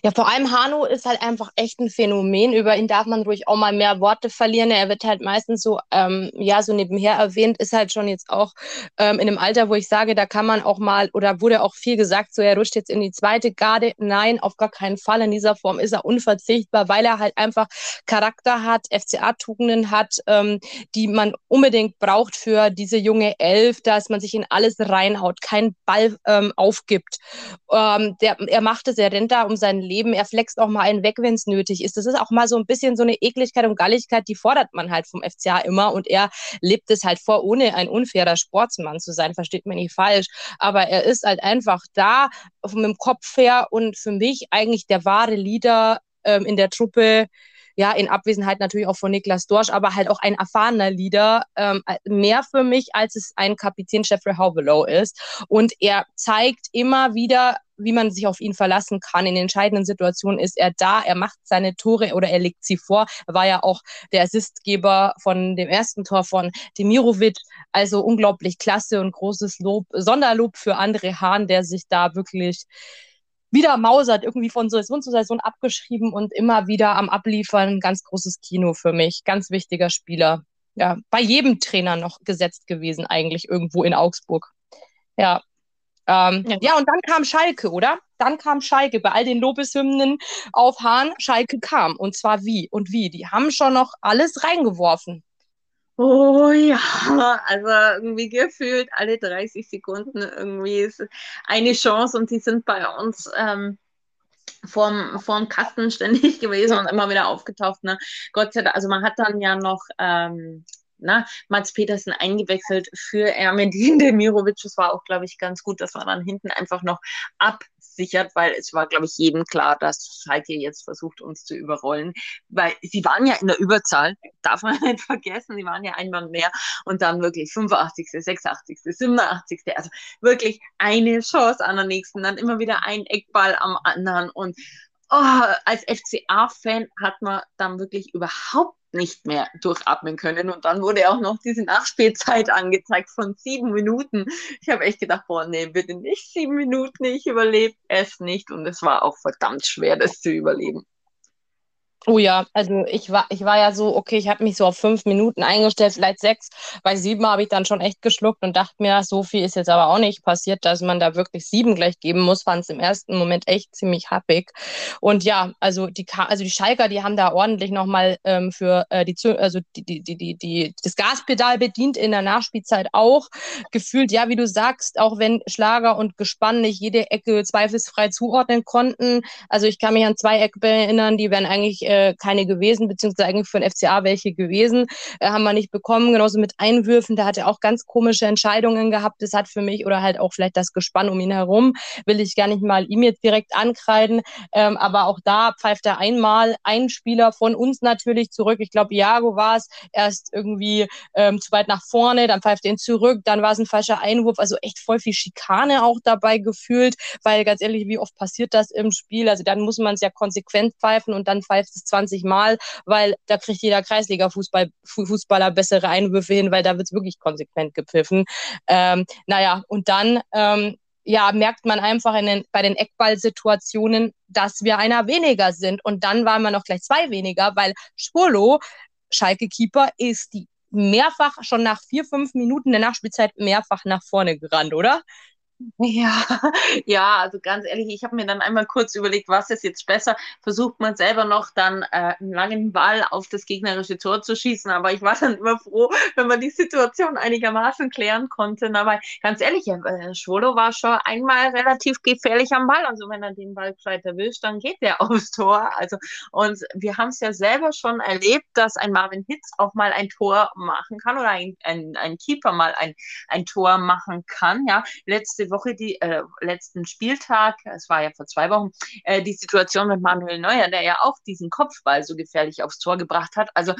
Ja, vor allem Hano ist halt einfach echt ein Phänomen. Über ihn darf man ruhig auch mal mehr Worte verlieren. Er wird halt meistens so, ähm, ja, so nebenher erwähnt, ist halt schon jetzt auch ähm, in einem Alter, wo ich sage, da kann man auch mal, oder wurde auch viel gesagt, so er rutscht jetzt in die zweite Garde. Nein, auf gar keinen Fall. In dieser Form ist er unverzichtbar, weil er halt einfach Charakter hat, FCA-Tugenden hat, ähm, die man unbedingt braucht für diese junge Elf, dass man sich in alles reinhaut, keinen Ball ähm, aufgibt. Ähm, der, er macht es, er rennt da um sein Leben, er flext auch mal einen weg, wenn es nötig ist. Das ist auch mal so ein bisschen so eine Ekligkeit und Galligkeit, die fordert man halt vom FCA immer und er lebt es halt vor, ohne ein unfairer Sportsmann zu sein, versteht mir nicht falsch, aber er ist halt einfach da mit dem Kopf her und für mich eigentlich der wahre Leader ähm, in der Truppe, ja, in Abwesenheit natürlich auch von Niklas Dorsch, aber halt auch ein erfahrener Leader, ähm, mehr für mich, als es ein Kapitän Jeffrey Haubelow ist. Und er zeigt immer wieder, wie man sich auf ihn verlassen kann. In entscheidenden Situationen ist er da, er macht seine Tore oder er legt sie vor. Er war ja auch der Assistgeber von dem ersten Tor von Demirovic. Also unglaublich klasse und großes Lob, Sonderlob für André Hahn, der sich da wirklich wieder mausert, irgendwie von Saison zu Saison abgeschrieben und immer wieder am Abliefern. Ganz großes Kino für mich, ganz wichtiger Spieler. Ja, bei jedem Trainer noch gesetzt gewesen, eigentlich irgendwo in Augsburg. Ja. Ähm, ja. ja, und dann kam Schalke, oder? Dann kam Schalke. Bei all den Lobeshymnen auf Hahn, Schalke kam. Und zwar wie und wie. Die haben schon noch alles reingeworfen. Oh ja, also irgendwie gefühlt alle 30 Sekunden irgendwie ist eine Chance und die sind bei uns ähm, vorm, vorm Kasten ständig *laughs* gewesen und immer wieder aufgetaucht. Ne? Gott sei Dank, also man hat dann ja noch ähm, na, Mats Petersen eingewechselt für Ermedin Demirovic. Das war auch, glaube ich, ganz gut, dass man dann hinten einfach noch ab absichert, weil es war, glaube ich, jedem klar, dass Schalke jetzt versucht, uns zu überrollen, weil sie waren ja in der Überzahl, darf man *laughs* nicht vergessen, sie waren ja einmal mehr und dann wirklich 85., 86., 87., also wirklich eine Chance an der nächsten, dann immer wieder ein Eckball am anderen und oh, als FCA-Fan hat man dann wirklich überhaupt nicht mehr durchatmen können. Und dann wurde auch noch diese Nachspielzeit angezeigt von sieben Minuten. Ich habe echt gedacht, boah, nee, bitte nicht sieben Minuten, ich überlebe es nicht. Und es war auch verdammt schwer, das zu überleben. Oh ja, also ich war, ich war ja so, okay, ich habe mich so auf fünf Minuten eingestellt, vielleicht sechs. Bei sieben habe ich dann schon echt geschluckt und dachte mir, so viel ist jetzt aber auch nicht passiert, dass man da wirklich sieben gleich geben muss. Fand es im ersten Moment echt ziemlich happig. Und ja, also die, also die Schalker, die haben da ordentlich nochmal ähm, für äh, die, also die, die, die, die, die, das Gaspedal bedient in der Nachspielzeit auch. Gefühlt, ja, wie du sagst, auch wenn Schlager und Gespann nicht jede Ecke zweifelsfrei zuordnen konnten. Also ich kann mich an zwei Ecken erinnern, die werden eigentlich äh, keine gewesen, beziehungsweise eigentlich für den FCA welche gewesen, äh, haben wir nicht bekommen. Genauso mit Einwürfen, da hat er auch ganz komische Entscheidungen gehabt. Das hat für mich oder halt auch vielleicht das Gespann um ihn herum, will ich gar nicht mal ihm jetzt direkt ankreiden. Ähm, aber auch da pfeift er einmal ein Spieler von uns natürlich zurück. Ich glaube, Iago war es erst irgendwie ähm, zu weit nach vorne, dann pfeift er ihn zurück, dann war es ein falscher Einwurf. Also echt voll viel Schikane auch dabei gefühlt, weil ganz ehrlich, wie oft passiert das im Spiel? Also dann muss man es ja konsequent pfeifen und dann pfeift es es 20 Mal, weil da kriegt jeder Kreisliga-Fußballer bessere Einwürfe hin, weil da wird es wirklich konsequent gepfiffen. Ähm, naja, und dann ähm, ja, merkt man einfach in den, bei den Eckballsituationen, dass wir einer weniger sind. Und dann waren wir noch gleich zwei weniger, weil Spurlo, Schalke-Keeper, ist die mehrfach schon nach vier, fünf Minuten der Nachspielzeit mehrfach nach vorne gerannt, oder? Ja, *laughs* ja, also ganz ehrlich, ich habe mir dann einmal kurz überlegt, was ist jetzt besser? Versucht man selber noch dann äh, einen langen Ball auf das gegnerische Tor zu schießen, aber ich war dann immer froh, wenn man die Situation einigermaßen klären konnte. Aber ganz ehrlich, äh, Schwolo war schon einmal relativ gefährlich am Ball. Also wenn er den Ball gescheit erwischt, dann geht der *laughs* aufs Tor. Also und wir haben es ja selber schon erlebt, dass ein Marvin Hitz auch mal ein Tor machen kann oder ein, ein, ein Keeper mal ein, ein Tor machen kann. Ja, letzte Woche, die äh, letzten Spieltag, es war ja vor zwei Wochen, äh, die Situation mit Manuel Neuer, der ja auch diesen Kopfball so gefährlich aufs Tor gebracht hat. Also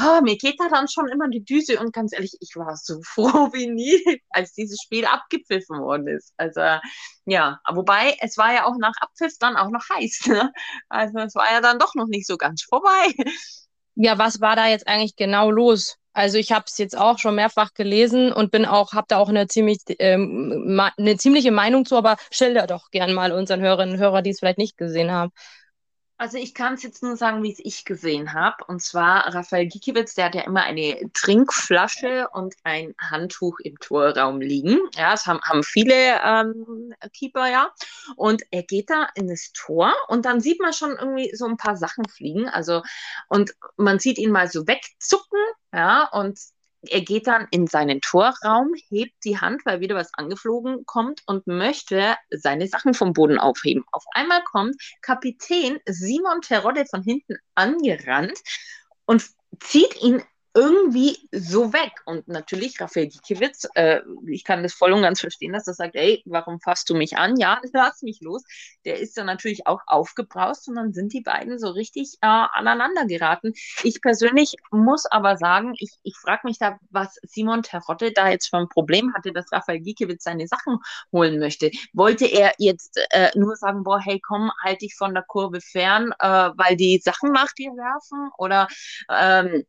oh, mir geht da dann schon immer die Düse und ganz ehrlich, ich war so *laughs* froh wie nie, als dieses Spiel abgepfiffen worden ist. Also ja, wobei es war ja auch nach Abpfiff dann auch noch heiß. Ne? Also es war ja dann doch noch nicht so ganz vorbei. Ja, was war da jetzt eigentlich genau los? Also ich habe es jetzt auch schon mehrfach gelesen und bin auch, habe da auch eine ziemlich ähm, eine ziemliche Meinung zu, aber schilder doch gern mal unseren Hörerinnen und Hörern, die es vielleicht nicht gesehen haben. Also ich kann es jetzt nur sagen, wie es ich gesehen habe. Und zwar Raphael Gikiewicz, der hat ja immer eine Trinkflasche und ein Handtuch im Torraum liegen. Ja, das haben, haben viele ähm, Keeper ja. Und er geht da in das Tor und dann sieht man schon irgendwie so ein paar Sachen fliegen. Also und man sieht ihn mal so wegzucken. Ja, und er geht dann in seinen Torraum, hebt die Hand, weil wieder was angeflogen kommt und möchte seine Sachen vom Boden aufheben. Auf einmal kommt Kapitän Simon Terodde von hinten angerannt und zieht ihn irgendwie so weg. Und natürlich, Raphael Gikiewicz, äh, ich kann das voll und ganz verstehen, dass er sagt, ey, warum fasst du mich an? Ja, *laughs* lass mich los. Der ist dann natürlich auch aufgebraust und dann sind die beiden so richtig äh, aneinander geraten. Ich persönlich muss aber sagen, ich, ich frage mich da, was Simon Terotte da jetzt für ein Problem hatte, dass Raphael Gikiewicz seine Sachen holen möchte. Wollte er jetzt äh, nur sagen, boah, hey, komm, halt dich von der Kurve fern, äh, weil die Sachen nach dir werfen? Oder ähm,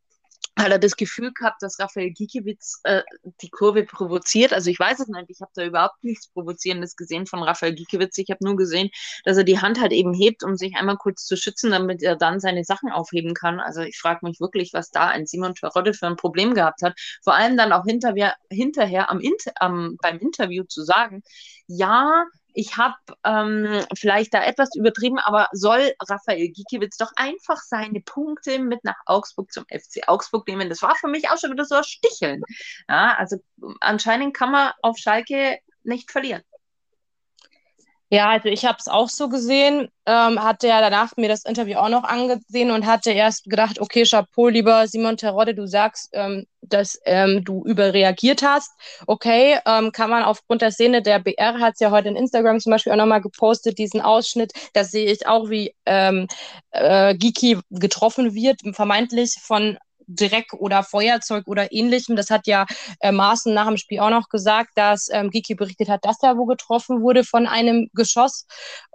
hat er das Gefühl gehabt, dass Raphael Gikiewicz äh, die Kurve provoziert. Also ich weiß es nicht, ich habe da überhaupt nichts Provozierendes gesehen von Raphael Gikiewicz. Ich habe nur gesehen, dass er die Hand halt eben hebt, um sich einmal kurz zu schützen, damit er dann seine Sachen aufheben kann. Also ich frage mich wirklich, was da ein Simon Terodde für ein Problem gehabt hat. Vor allem dann auch hinterher, hinterher am, am, beim Interview zu sagen, ja, ich habe ähm, vielleicht da etwas übertrieben, aber soll Raphael Gikiewicz doch einfach seine Punkte mit nach Augsburg zum FC Augsburg nehmen? Das war für mich auch schon wieder so ein Sticheln. Ja, also anscheinend kann man auf Schalke nicht verlieren. Ja, also ich habe es auch so gesehen, ähm, hatte ja danach mir das Interview auch noch angesehen und hatte erst gedacht, okay, Chapeau, lieber Simon Terodde, du sagst, ähm, dass ähm, du überreagiert hast. Okay, ähm, kann man aufgrund der Szene, der BR hat es ja heute in Instagram zum Beispiel auch nochmal gepostet, diesen Ausschnitt, da sehe ich auch, wie ähm, äh, Giki getroffen wird, vermeintlich von Dreck oder Feuerzeug oder ähnlichem. Das hat ja äh, Maaßen nach dem Spiel auch noch gesagt, dass ähm, Giki berichtet hat, dass er wo getroffen wurde von einem Geschoss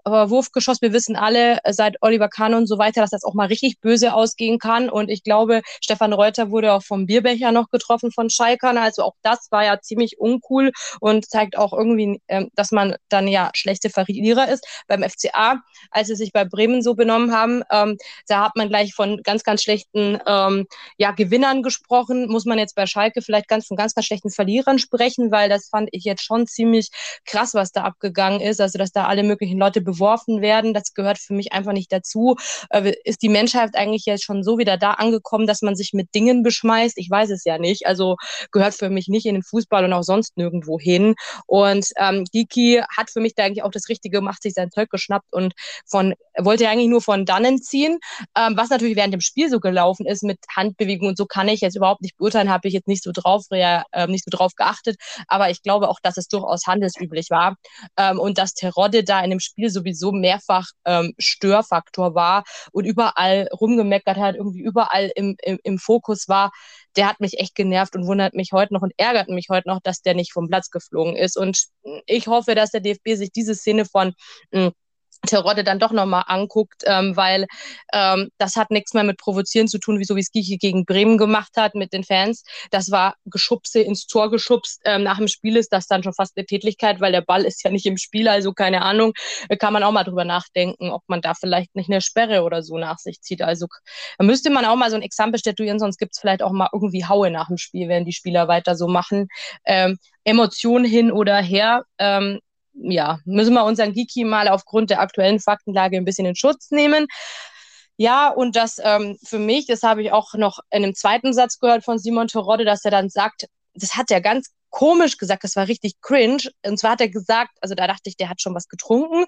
aber Wurfgeschoss, wir wissen alle äh, seit Oliver Kahn und so weiter, dass das auch mal richtig böse ausgehen kann. Und ich glaube, Stefan Reuter wurde auch vom Bierbecher noch getroffen von Schalkern. Also auch das war ja ziemlich uncool und zeigt auch irgendwie, ähm, dass man dann ja schlechte Verlierer ist. Beim FCA, als sie sich bei Bremen so benommen haben, ähm, da hat man gleich von ganz, ganz schlechten ähm, ja, Gewinnern gesprochen. Muss man jetzt bei Schalke vielleicht ganz von ganz, ganz schlechten Verlierern sprechen, weil das fand ich jetzt schon ziemlich krass, was da abgegangen ist. Also, dass da alle möglichen Leute beworfen werden. Das gehört für mich einfach nicht dazu. Äh, ist die Menschheit eigentlich jetzt schon so wieder da angekommen, dass man sich mit Dingen beschmeißt? Ich weiß es ja nicht. Also gehört für mich nicht in den Fußball und auch sonst nirgendwo hin. Und ähm, Giki hat für mich da eigentlich auch das Richtige gemacht, sich sein Zeug geschnappt und von wollte eigentlich nur von dannen ziehen, ähm, was natürlich während dem Spiel so gelaufen ist mit Handbewegung und so kann ich jetzt überhaupt nicht beurteilen, habe ich jetzt nicht so drauf, äh, nicht so drauf geachtet, aber ich glaube auch, dass es durchaus handelsüblich war ähm, und dass Terodde da in dem Spiel so sowieso mehrfach ähm, Störfaktor war und überall rumgemeckert hat, irgendwie überall im, im, im Fokus war, der hat mich echt genervt und wundert mich heute noch und ärgert mich heute noch, dass der nicht vom Platz geflogen ist. Und ich hoffe, dass der DFB sich diese Szene von mh, hm, Terodde dann doch nochmal anguckt, ähm, weil ähm, das hat nichts mehr mit Provozieren zu tun, wie so wie es Giki gegen Bremen gemacht hat mit den Fans. Das war Geschubse ins Tor geschubst. Ähm, nach dem Spiel ist das dann schon fast eine Tätigkeit, weil der Ball ist ja nicht im Spiel, also keine Ahnung. Äh, kann man auch mal drüber nachdenken, ob man da vielleicht nicht eine Sperre oder so nach sich zieht. Also müsste man auch mal so ein Exempel statuieren, sonst gibt es vielleicht auch mal irgendwie Haue nach dem Spiel, wenn die Spieler weiter so machen. Ähm, Emotionen hin oder her. Ähm, ja, müssen wir unseren Giki mal aufgrund der aktuellen Faktenlage ein bisschen in Schutz nehmen. Ja, und das ähm, für mich, das habe ich auch noch in einem zweiten Satz gehört von Simon Terodde, dass er dann sagt, das hat er ganz komisch gesagt, das war richtig cringe. Und zwar hat er gesagt, also da dachte ich, der hat schon was getrunken.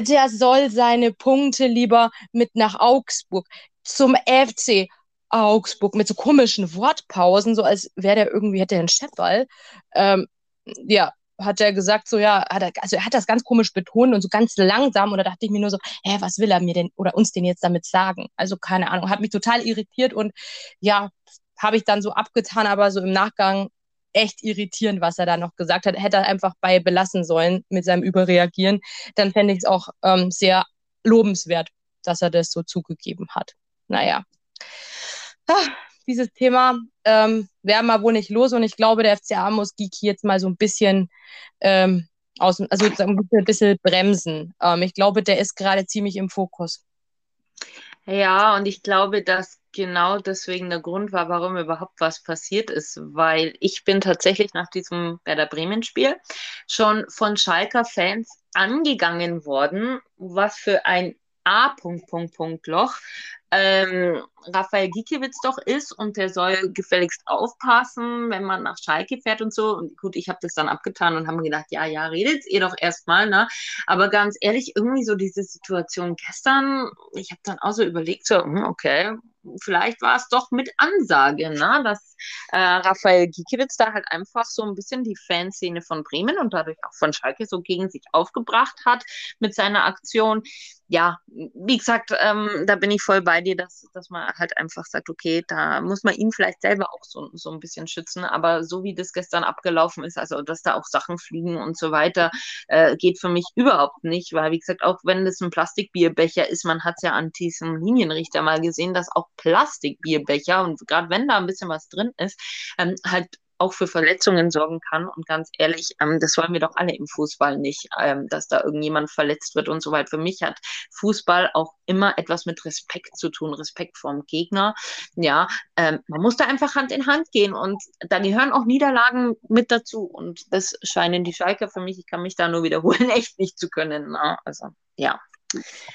Der soll seine Punkte lieber mit nach Augsburg zum FC Augsburg mit so komischen Wortpausen, so als wäre der irgendwie, hätte er einen Chefball. Ähm, ja, hat er gesagt, so ja, hat er, also er hat das ganz komisch betont und so ganz langsam und da dachte ich mir nur so, hä, was will er mir denn oder uns denn jetzt damit sagen? Also keine Ahnung, hat mich total irritiert und ja, habe ich dann so abgetan, aber so im Nachgang echt irritierend, was er da noch gesagt hat. Hätte er einfach bei belassen sollen mit seinem Überreagieren, dann fände ich es auch ähm, sehr lobenswert, dass er das so zugegeben hat. Naja. Ah, dieses Thema ähm, werden wir wohl nicht los und ich glaube, der FCA muss Geeky jetzt mal so ein bisschen ähm, aus, also ein bisschen, bremsen. Ähm, ich glaube, der ist gerade ziemlich im Fokus. Ja, und ich glaube, dass genau deswegen der Grund war, warum überhaupt was passiert ist, weil ich bin tatsächlich nach diesem Werder Bremen Spiel schon von Schalker Fans angegangen worden, was für ein A. Loch ähm, Raphael Gikiewicz doch ist und der soll gefälligst aufpassen, wenn man nach Schalke fährt und so. Und gut, ich habe das dann abgetan und habe mir gedacht, ja, ja, redet ihr doch erstmal, ne? Aber ganz ehrlich, irgendwie so diese Situation gestern, ich habe dann auch so überlegt, so, hm, okay, vielleicht war es doch mit Ansage, ne? dass äh, Raphael Gikiewicz da halt einfach so ein bisschen die Fanszene von Bremen und dadurch auch von Schalke so gegen sich aufgebracht hat mit seiner Aktion. Ja, wie gesagt, ähm, da bin ich voll bei dir, dass, dass man halt einfach sagt, okay, da muss man ihn vielleicht selber auch so, so ein bisschen schützen, aber so wie das gestern abgelaufen ist, also dass da auch Sachen fliegen und so weiter, äh, geht für mich überhaupt nicht, weil wie gesagt, auch wenn das ein Plastikbierbecher ist, man hat es ja an diesem Linienrichter mal gesehen, dass auch Plastikbierbecher und gerade wenn da ein bisschen was drin ist, ähm, halt auch für Verletzungen sorgen kann. Und ganz ehrlich, ähm, das wollen wir doch alle im Fußball nicht, ähm, dass da irgendjemand verletzt wird und so weiter. Für mich hat Fußball auch immer etwas mit Respekt zu tun, Respekt vorm Gegner. Ja, ähm, man muss da einfach Hand in Hand gehen und da gehören auch Niederlagen mit dazu. Und das scheinen die Schalke für mich, ich kann mich da nur wiederholen, *laughs* echt nicht zu können. Na? Ne? Also, ja.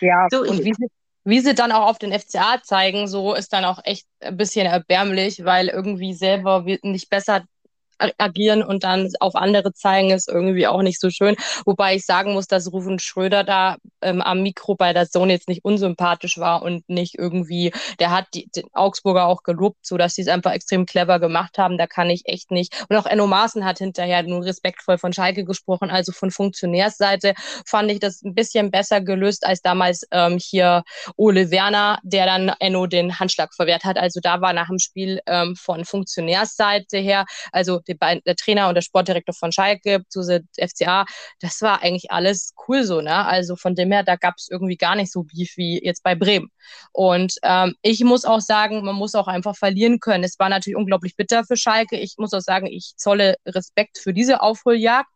Ja, so, und wie, wie sie dann auch auf den FCA zeigen, so ist dann auch echt ein bisschen erbärmlich, weil irgendwie selber nicht besser agieren und dann auf andere zeigen, ist irgendwie auch nicht so schön. Wobei ich sagen muss, dass Rufen Schröder da ähm, am Mikro bei der Zone jetzt nicht unsympathisch war und nicht irgendwie, der hat die, den Augsburger auch gelobt, so dass sie es einfach extrem clever gemacht haben. Da kann ich echt nicht. Und auch Enno Maaßen hat hinterher nur respektvoll von Schalke gesprochen. Also von Funktionärsseite fand ich das ein bisschen besser gelöst als damals ähm, hier Ole Werner, der dann Enno den Handschlag verwehrt hat. Also da war nach dem Spiel ähm, von Funktionärsseite her, also die beiden, der Trainer und der Sportdirektor von Schalke zu FCA, das war eigentlich alles cool so, ne? Also von dem her, da gab es irgendwie gar nicht so Beef wie jetzt bei Bremen. Und ähm, ich muss auch sagen, man muss auch einfach verlieren können. Es war natürlich unglaublich bitter für Schalke. Ich muss auch sagen, ich zolle Respekt für diese Aufholjagd.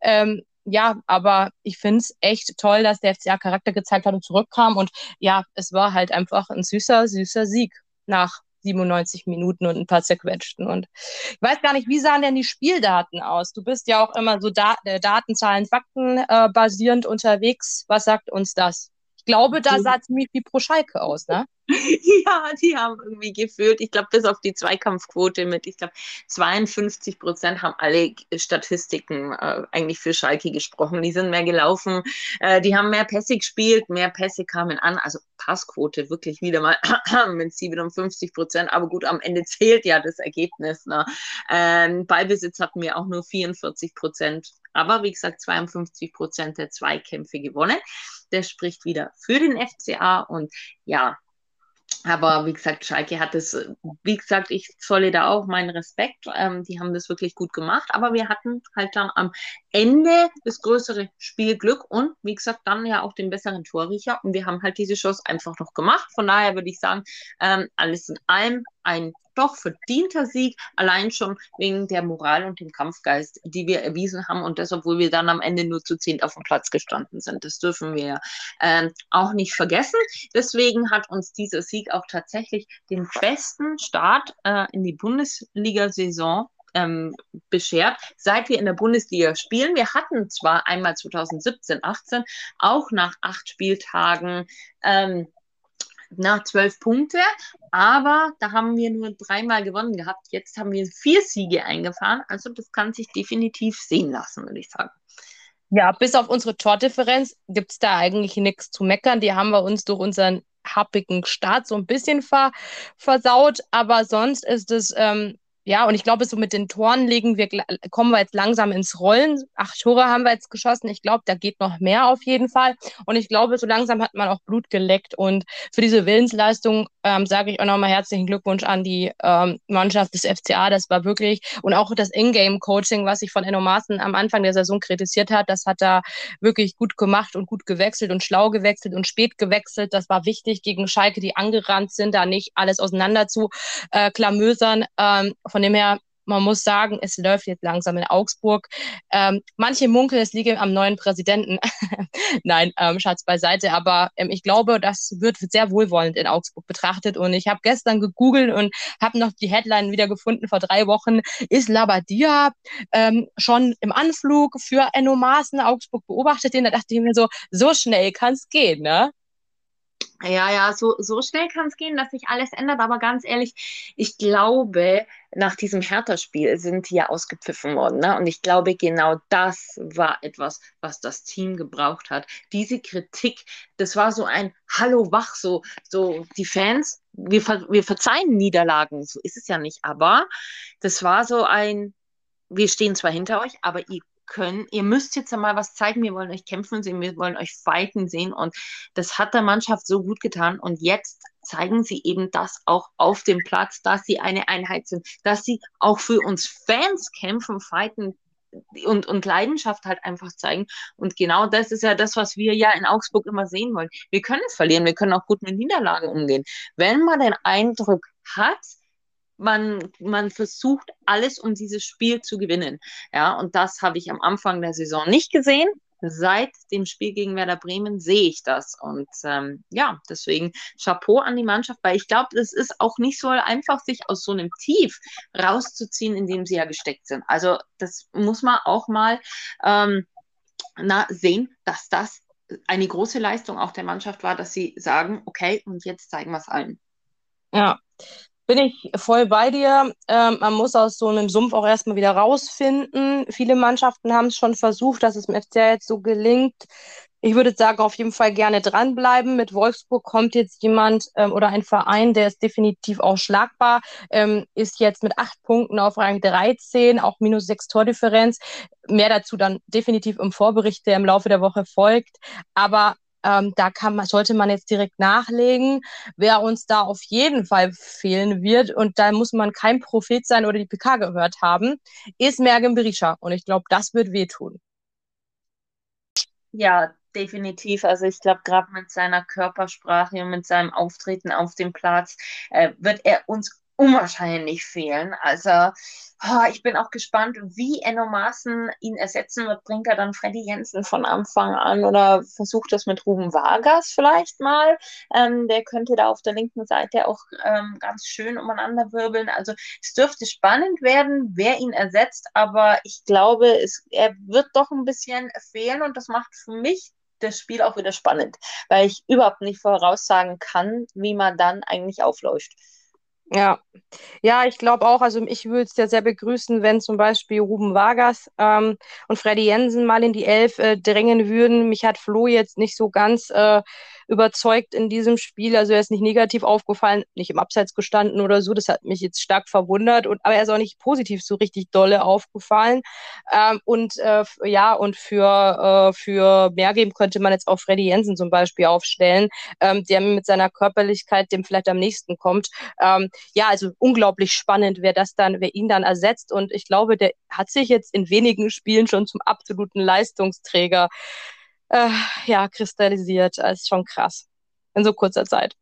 Ähm, ja, aber ich finde es echt toll, dass der FCA Charakter gezeigt hat und zurückkam. Und ja, es war halt einfach ein süßer, süßer Sieg nach 97 Minuten und ein paar zerquetschten. Und ich weiß gar nicht, wie sahen denn die Spieldaten aus? Du bist ja auch immer so äh, Daten, Zahlen, Fakten äh, basierend unterwegs. Was sagt uns das? Ich glaube, da sah ziemlich wie pro Schalke aus, ne? *laughs* Ja, die haben irgendwie gefühlt, ich glaube, bis auf die Zweikampfquote mit, ich glaube, 52 Prozent haben alle Statistiken äh, eigentlich für Schalke gesprochen. Die sind mehr gelaufen, äh, die haben mehr Pässe gespielt, mehr Pässe kamen an, also Passquote wirklich wieder mal *clears throat* mit 57 Prozent, aber gut, am Ende zählt ja das Ergebnis. Ne? Ähm, Ballbesitz hatten wir auch nur 44 Prozent, aber wie gesagt, 52 Prozent der Zweikämpfe gewonnen. Das spricht wieder für den FCA und ja, Aber wie gesagt, Schalke hat es, wie gesagt, ich zolle da auch meinen Respekt. Ähm, die haben das wirklich gut gemacht. Aber wir hatten halt dann am Ende das größere Spielglück und wie gesagt, dann ja auch den besseren Torriecher. Und wir haben halt diese Chance einfach noch gemacht. Von daher würde ich sagen, ähm, alles in allem ein doch verdienter Sieg, allein schon wegen der Moral und dem Kampfgeist, die wir erwiesen haben und das, obwohl wir dann am Ende nur zu zehn auf dem Platz gestanden sind. Das dürfen wir ähm, auch nicht vergessen. Deswegen hat uns dieser Sieg auch tatsächlich den besten Start äh, in die Bundesliga-Saison ähm, beschert, seit wir in der Bundesliga spielen. Wir hatten zwar einmal 2017, 18 auch nach acht Spieltagen ähm, nach zwölf Punkte, aber da haben wir nur dreimal gewonnen gehabt. Jetzt haben wir vier Siege eingefahren, also das kann sich definitiv sehen lassen, würde ich sagen. Ja, bis auf unsere Tordifferenz gibt es da eigentlich nichts zu meckern. Die haben wir uns durch unseren happigen Start so ein bisschen ver versaut, aber sonst ist es ähm, ja, und ich glaube, so mit den Toren legen wir, kommen wir jetzt langsam ins Rollen. Acht Tore haben wir jetzt geschossen. Ich glaube, da geht noch mehr auf jeden Fall. Und ich glaube, so langsam hat man auch Blut geleckt. Und für diese Willensleistung ähm, sage ich auch nochmal herzlichen Glückwunsch an die ähm, Mannschaft des FCA. Das war wirklich, und auch das Ingame-Coaching, was sich von Enno Maaßen am Anfang der Saison kritisiert hat, das hat er wirklich gut gemacht und gut gewechselt und schlau gewechselt und spät gewechselt. Das war wichtig gegen Schalke, die angerannt sind, da nicht alles auseinander zu äh, klamösern. Ähm, von dem her, man muss sagen, es läuft jetzt langsam in Augsburg. Ähm, manche munkeln, es liege am neuen Präsidenten. *laughs* Nein, ähm, Schatz beiseite. Aber ähm, ich glaube, das wird sehr wohlwollend in Augsburg betrachtet. Und ich habe gestern gegoogelt und habe noch die Headline wieder gefunden vor drei Wochen. Ist Labadia ähm, schon im Anflug für Enno Maaßen Augsburg beobachtet? Den da dachte ich mir so, so schnell kann es gehen, ne? Ja, ja, so, so schnell kann es gehen, dass sich alles ändert. Aber ganz ehrlich, ich glaube, nach diesem Hertha-Spiel sind die ja ausgepfiffen worden. Ne? Und ich glaube, genau das war etwas, was das Team gebraucht hat. Diese Kritik, das war so ein Hallo wach, so, so die Fans, wir, wir verzeihen Niederlagen, so ist es ja nicht. Aber das war so ein, wir stehen zwar hinter euch, aber ihr können. Ihr müsst jetzt einmal was zeigen. Wir wollen euch kämpfen sehen, wir wollen euch fighten sehen. Und das hat der Mannschaft so gut getan. Und jetzt zeigen sie eben das auch auf dem Platz, dass sie eine Einheit sind, dass sie auch für uns Fans kämpfen, fighten, und, und Leidenschaft halt einfach zeigen. Und genau das ist ja das, was wir ja in Augsburg immer sehen wollen. Wir können verlieren, wir können auch gut mit Niederlagen umgehen. Wenn man den Eindruck hat, man, man versucht alles, um dieses Spiel zu gewinnen. Ja, und das habe ich am Anfang der Saison nicht gesehen. Seit dem Spiel gegen Werder Bremen sehe ich das. Und ähm, ja, deswegen Chapeau an die Mannschaft, weil ich glaube, es ist auch nicht so einfach, sich aus so einem Tief rauszuziehen, in dem sie ja gesteckt sind. Also das muss man auch mal ähm, na, sehen, dass das eine große Leistung auch der Mannschaft war, dass sie sagen, okay, und jetzt zeigen wir es allen. Ja, bin ich voll bei dir. Ähm, man muss aus so einem Sumpf auch erstmal wieder rausfinden. Viele Mannschaften haben es schon versucht, dass es im FCA jetzt so gelingt. Ich würde sagen, auf jeden Fall gerne dranbleiben. Mit Wolfsburg kommt jetzt jemand ähm, oder ein Verein, der ist definitiv auch schlagbar, ähm, ist jetzt mit acht Punkten auf Rang 13, auch minus sechs Tordifferenz. Mehr dazu dann definitiv im Vorbericht, der im Laufe der Woche folgt. Aber ähm, da kann man, sollte man jetzt direkt nachlegen, wer uns da auf jeden Fall fehlen wird. Und da muss man kein Prophet sein oder die PK gehört haben, ist Mergen Berisha. Und ich glaube, das wird wehtun. Ja, definitiv. Also ich glaube, gerade mit seiner Körpersprache und mit seinem Auftreten auf dem Platz äh, wird er uns unwahrscheinlich fehlen. Also oh, ich bin auch gespannt, wie Enno Maaßen ihn ersetzen wird. Bringt er dann Freddy Jensen von Anfang an oder versucht das mit Ruben Vargas vielleicht mal? Ähm, der könnte da auf der linken Seite auch ähm, ganz schön umeinander wirbeln. Also es dürfte spannend werden, wer ihn ersetzt, aber ich glaube, es, er wird doch ein bisschen fehlen und das macht für mich das Spiel auch wieder spannend, weil ich überhaupt nicht voraussagen kann, wie man dann eigentlich aufläuft. Ja, ja, ich glaube auch, also ich würde es ja sehr begrüßen, wenn zum Beispiel Ruben Vargas ähm, und Freddy Jensen mal in die Elf äh, drängen würden. Mich hat Flo jetzt nicht so ganz äh, überzeugt in diesem Spiel. Also er ist nicht negativ aufgefallen, nicht im Abseits gestanden oder so. Das hat mich jetzt stark verwundert. Und, aber er ist auch nicht positiv so richtig dolle aufgefallen. Ähm, und äh, ja, und für, äh, für Mehrgeben könnte man jetzt auch Freddy Jensen zum Beispiel aufstellen, ähm, der mit seiner Körperlichkeit dem vielleicht am nächsten kommt. Ähm, ja, also unglaublich spannend, wer das dann, wer ihn dann ersetzt. Und ich glaube, der hat sich jetzt in wenigen Spielen schon zum absoluten Leistungsträger äh, ja, kristallisiert. Das ist schon krass. In so kurzer Zeit.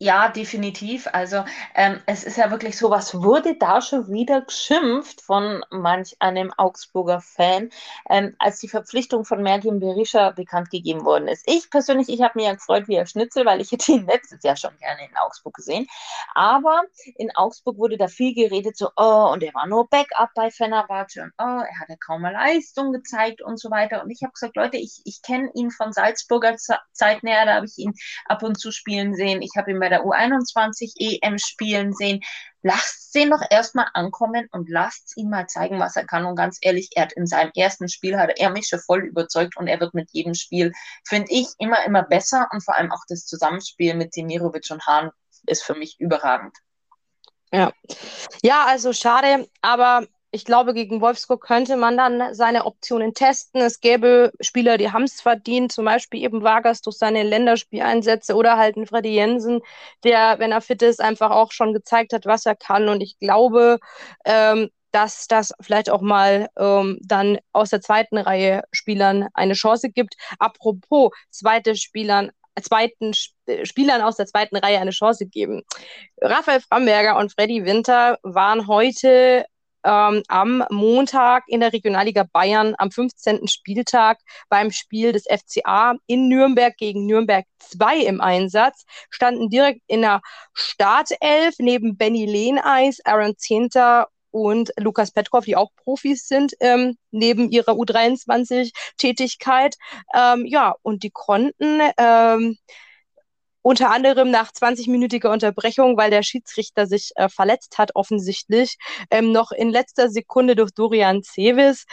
Ja, definitiv. Also ähm, es ist ja wirklich so, was wurde da schon wieder geschimpft von manch einem Augsburger Fan, ähm, als die Verpflichtung von Mertin Berisha bekannt gegeben worden ist. Ich persönlich, ich habe mich ja gefreut wie ein Schnitzel, weil ich *laughs* hätte ihn letztes Jahr schon gerne in Augsburg gesehen. Aber in Augsburg wurde da viel geredet, so, oh, und er war nur Backup bei Fenerbahce und oh, er hatte kaum mal Leistung gezeigt und so weiter. Und ich habe gesagt, Leute, ich, ich kenne ihn von Salzburger Zeit näher, da habe ich ihn ab und zu spielen sehen. Ich habe ihn bei bei der U21 EM spielen sehen. Lasst ihn doch erstmal ankommen und lasst ihn mal zeigen, was er kann. Und ganz ehrlich, er hat in seinem ersten Spiel hat er mich schon voll überzeugt und er wird mit jedem Spiel, finde ich, immer, immer besser. Und vor allem auch das Zusammenspiel mit Demirovic und Hahn ist für mich überragend. Ja. Ja, also schade, aber ich glaube, gegen Wolfsburg könnte man dann seine Optionen testen. Es gäbe Spieler, die haben es verdient, zum Beispiel eben Vargas durch seine Länderspieleinsätze oder halt ein Freddy Jensen, der, wenn er fit ist, einfach auch schon gezeigt hat, was er kann. Und ich glaube, ähm, dass das vielleicht auch mal ähm, dann aus der zweiten Reihe Spielern eine Chance gibt. Apropos zweite Spielern, zweiten Spielern aus der zweiten Reihe eine Chance geben. Raphael Framberger und Freddy Winter waren heute ähm, am Montag in der Regionalliga Bayern am 15. Spieltag beim Spiel des FCA in Nürnberg gegen Nürnberg 2 im Einsatz, standen direkt in der Startelf neben Benny Lehneis, Aaron Zehnter und Lukas Petkov, die auch Profis sind, ähm, neben ihrer U23-Tätigkeit. Ähm, ja, und die konnten ähm, unter anderem nach 20-minütiger Unterbrechung, weil der Schiedsrichter sich äh, verletzt hat, offensichtlich, ähm, noch in letzter Sekunde durch Dorian Cevis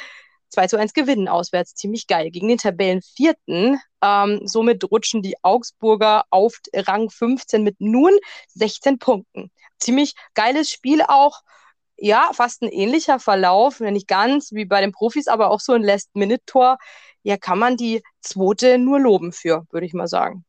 2 zu 1 gewinnen auswärts. Ziemlich geil. Gegen den Tabellenvierten. Ähm, somit rutschen die Augsburger auf Rang 15 mit nun 16 Punkten. Ziemlich geiles Spiel auch. Ja, fast ein ähnlicher Verlauf, wenn nicht ganz wie bei den Profis, aber auch so ein Last-Minute-Tor. Ja, kann man die zweite nur loben für, würde ich mal sagen.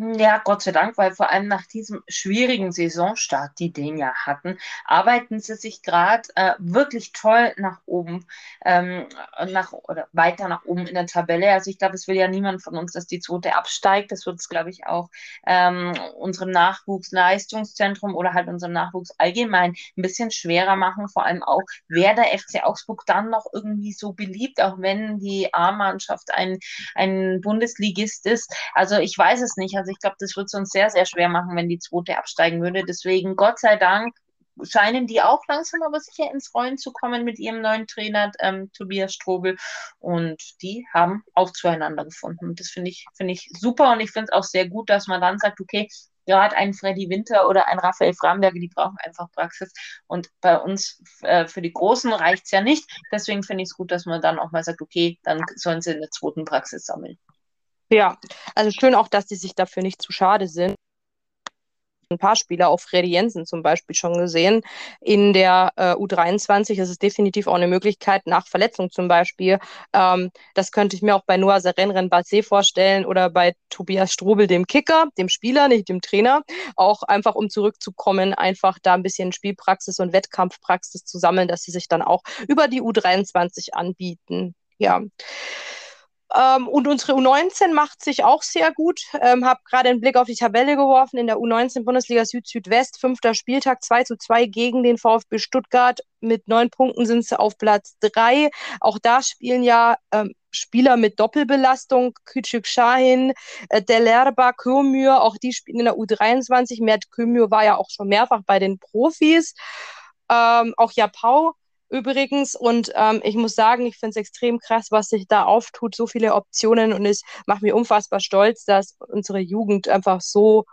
Ja, Gott sei Dank, weil vor allem nach diesem schwierigen Saisonstart, die den ja hatten, arbeiten sie sich gerade äh, wirklich toll nach oben, ähm, nach, oder weiter nach oben in der Tabelle. Also ich glaube, es will ja niemand von uns, dass die zweite absteigt. Das wird es, glaube ich, auch ähm, unserem Nachwuchsleistungszentrum oder halt unserem Nachwuchs allgemein ein bisschen schwerer machen. Vor allem auch, wer der FC Augsburg dann noch irgendwie so beliebt, auch wenn die A-Mannschaft ein, ein Bundesligist ist. Also ich weiß es nicht. Also also ich glaube, das wird es uns sehr, sehr schwer machen, wenn die zweite absteigen würde. Deswegen, Gott sei Dank, scheinen die auch langsam aber sicher ins Rollen zu kommen mit ihrem neuen Trainer ähm, Tobias Strobel und die haben auch zueinander gefunden. Das finde ich, finde ich super und ich finde es auch sehr gut, dass man dann sagt, okay, gerade ein Freddy Winter oder ein Raphael Framberger, die brauchen einfach Praxis. Und bei uns äh, für die Großen reicht es ja nicht. Deswegen finde ich es gut, dass man dann auch mal sagt, okay, dann sollen sie in der zweiten Praxis sammeln. Ja, also schön auch, dass die sich dafür nicht zu schade sind. Ein paar Spieler, auch Freddy Jensen zum Beispiel schon gesehen. In der äh, U23 ist es definitiv auch eine Möglichkeit, nach Verletzung zum Beispiel. Ähm, das könnte ich mir auch bei Noah Serenren Bassé vorstellen oder bei Tobias Strobel, dem Kicker, dem Spieler, nicht dem Trainer. Auch einfach, um zurückzukommen, einfach da ein bisschen Spielpraxis und Wettkampfpraxis zu sammeln, dass sie sich dann auch über die U23 anbieten. Ja. Ähm, und unsere U19 macht sich auch sehr gut. Ähm, habe gerade einen Blick auf die Tabelle geworfen in der U19 Bundesliga Süd-Südwest. Fünfter Spieltag 2 zu 2 gegen den VfB Stuttgart. Mit neun Punkten sind sie auf Platz drei. Auch da spielen ja ähm, Spieler mit Doppelbelastung, Küçük Şahin, äh, Delerba, Kömür, auch die spielen in der U23. Mert Kömür war ja auch schon mehrfach bei den Profis. Ähm, auch Japau übrigens. Und ähm, ich muss sagen, ich finde es extrem krass, was sich da auftut. So viele Optionen und es macht mich unfassbar stolz, dass unsere Jugend einfach so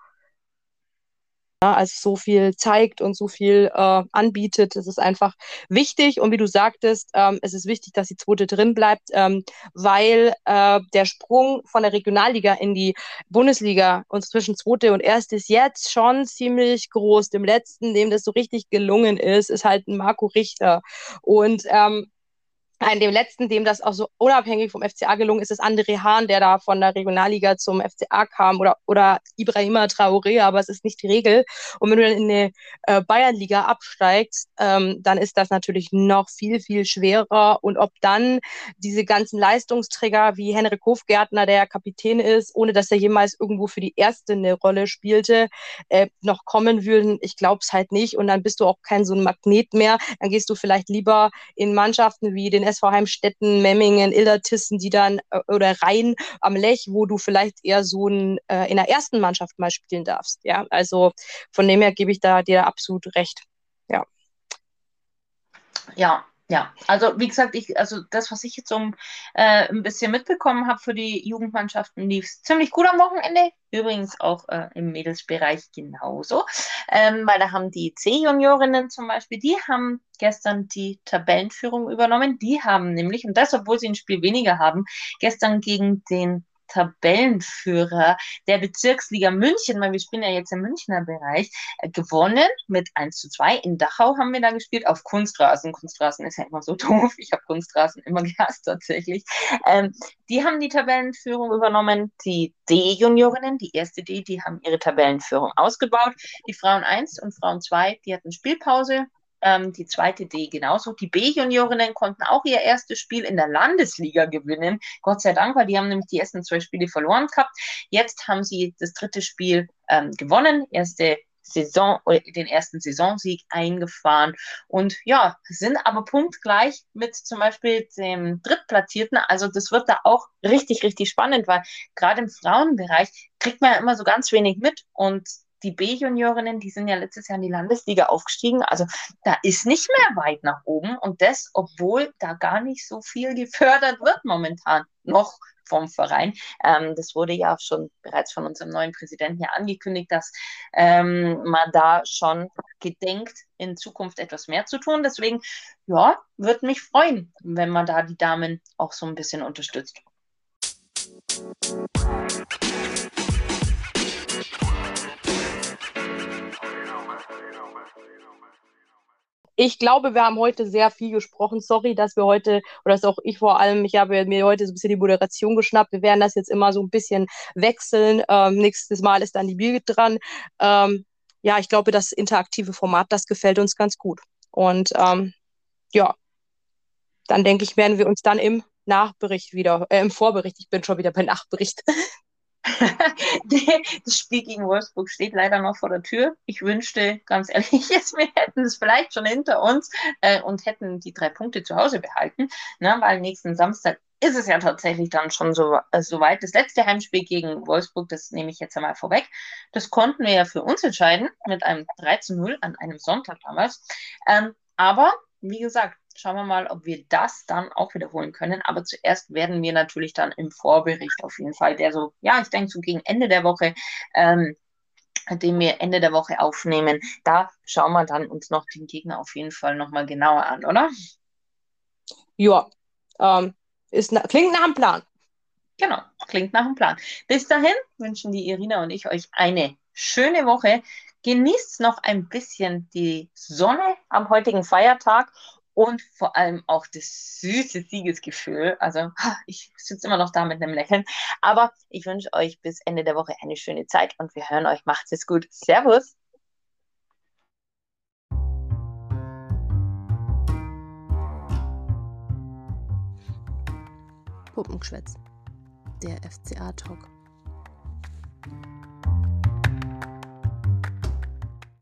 also so viel zeigt und so viel äh, anbietet. Das ist einfach wichtig. Und wie du sagtest, ähm, es ist wichtig, dass die zweite drin bleibt, ähm, weil äh, der Sprung von der Regionalliga in die Bundesliga und zwischen zweite und erste ist jetzt schon ziemlich groß. Dem letzten, dem das so richtig gelungen ist, ist halt ein Marco Richter. Und ähm, in dem letzten, dem das auch so unabhängig vom FCA gelungen ist, ist André Hahn, der da von der Regionalliga zum FCA kam oder, oder Ibrahima Traoré, aber es ist nicht die Regel. Und wenn du dann in eine äh, Bayernliga absteigst, ähm, dann ist das natürlich noch viel, viel schwerer. Und ob dann diese ganzen Leistungsträger wie Henrik Hofgärtner, der Kapitän ist, ohne dass er jemals irgendwo für die erste eine Rolle spielte, äh, noch kommen würden, ich glaube es halt nicht. Und dann bist du auch kein so ein Magnet mehr. Dann gehst du vielleicht lieber in Mannschaften wie den SV Heimstetten, Memmingen, Ildertissen, die dann äh, oder Rhein am Lech, wo du vielleicht eher so ein, äh, in der ersten Mannschaft mal spielen darfst. Ja, also von dem her gebe ich da dir absolut recht. Ja. Ja, ja, also wie gesagt, ich, also das, was ich jetzt so äh, ein bisschen mitbekommen habe für die Jugendmannschaften, lief ziemlich gut am Wochenende. Übrigens auch äh, im Mädelsbereich genauso. Ähm, weil da haben die C-Juniorinnen zum Beispiel, die haben gestern die Tabellenführung übernommen. Die haben nämlich, und das, obwohl sie ein Spiel weniger haben, gestern gegen den Tabellenführer der Bezirksliga München, weil wir spielen ja jetzt im Münchner Bereich, äh, gewonnen mit 1 zu 2. In Dachau haben wir da gespielt auf Kunstrasen. Kunstrasen ist ja immer so *laughs* doof. Ich habe Kunstrasen immer gehasst tatsächlich. Ähm, die haben die Tabellenführung übernommen. Die D-Juniorinnen, die erste D, die haben ihre Tabellenführung ausgebaut. Die Frauen 1 und Frauen 2, die hatten Spielpause ähm, die zweite D genauso. Die B-Juniorinnen konnten auch ihr erstes Spiel in der Landesliga gewinnen. Gott sei Dank, weil die haben nämlich die ersten zwei Spiele verloren gehabt. Jetzt haben sie das dritte Spiel ähm, gewonnen, erste Saison oder den ersten Saisonsieg eingefahren und ja, sind aber punktgleich mit zum Beispiel dem Drittplatzierten. Also das wird da auch richtig, richtig spannend, weil gerade im Frauenbereich kriegt man ja immer so ganz wenig mit und die B-Juniorinnen, die sind ja letztes Jahr in die Landesliga aufgestiegen. Also da ist nicht mehr weit nach oben. Und das, obwohl da gar nicht so viel gefördert wird momentan noch vom Verein. Ähm, das wurde ja schon bereits von unserem neuen Präsidenten ja angekündigt, dass ähm, man da schon gedenkt, in Zukunft etwas mehr zu tun. Deswegen, ja, würde mich freuen, wenn man da die Damen auch so ein bisschen unterstützt. Ich glaube, wir haben heute sehr viel gesprochen. Sorry, dass wir heute, oder dass auch ich vor allem, ich habe mir heute so ein bisschen die Moderation geschnappt. Wir werden das jetzt immer so ein bisschen wechseln. Ähm, nächstes Mal ist dann die Birgit dran. Ähm, ja, ich glaube, das interaktive Format, das gefällt uns ganz gut. Und ähm, ja, dann denke ich, werden wir uns dann im Nachbericht wieder, äh, im Vorbericht, ich bin schon wieder beim Nachbericht, *laughs* das Spiel gegen Wolfsburg steht leider noch vor der Tür. Ich wünschte, ganz ehrlich, *laughs* jetzt, wir hätten es vielleicht schon hinter uns äh, und hätten die drei Punkte zu Hause behalten, ne, weil nächsten Samstag ist es ja tatsächlich dann schon so, äh, so weit. Das letzte Heimspiel gegen Wolfsburg, das nehme ich jetzt einmal vorweg, das konnten wir ja für uns entscheiden mit einem 3 zu 0 an einem Sonntag damals. Ähm, aber wie gesagt, schauen wir mal, ob wir das dann auch wiederholen können. Aber zuerst werden wir natürlich dann im Vorbericht auf jeden Fall, der so, ja, ich denke so gegen Ende der Woche, ähm, den wir Ende der Woche aufnehmen, da schauen wir dann uns noch den Gegner auf jeden Fall nochmal genauer an, oder? Ja, ähm, ist, klingt nach einem Plan. Genau, klingt nach einem Plan. Bis dahin wünschen die Irina und ich euch eine schöne Woche. Genießt noch ein bisschen die Sonne am heutigen Feiertag und vor allem auch das süße Siegesgefühl. Also ich sitze immer noch da mit einem Lächeln. Aber ich wünsche euch bis Ende der Woche eine schöne Zeit und wir hören euch. Macht es gut. Servus. Puppengeschwätz. Der FCA-Talk.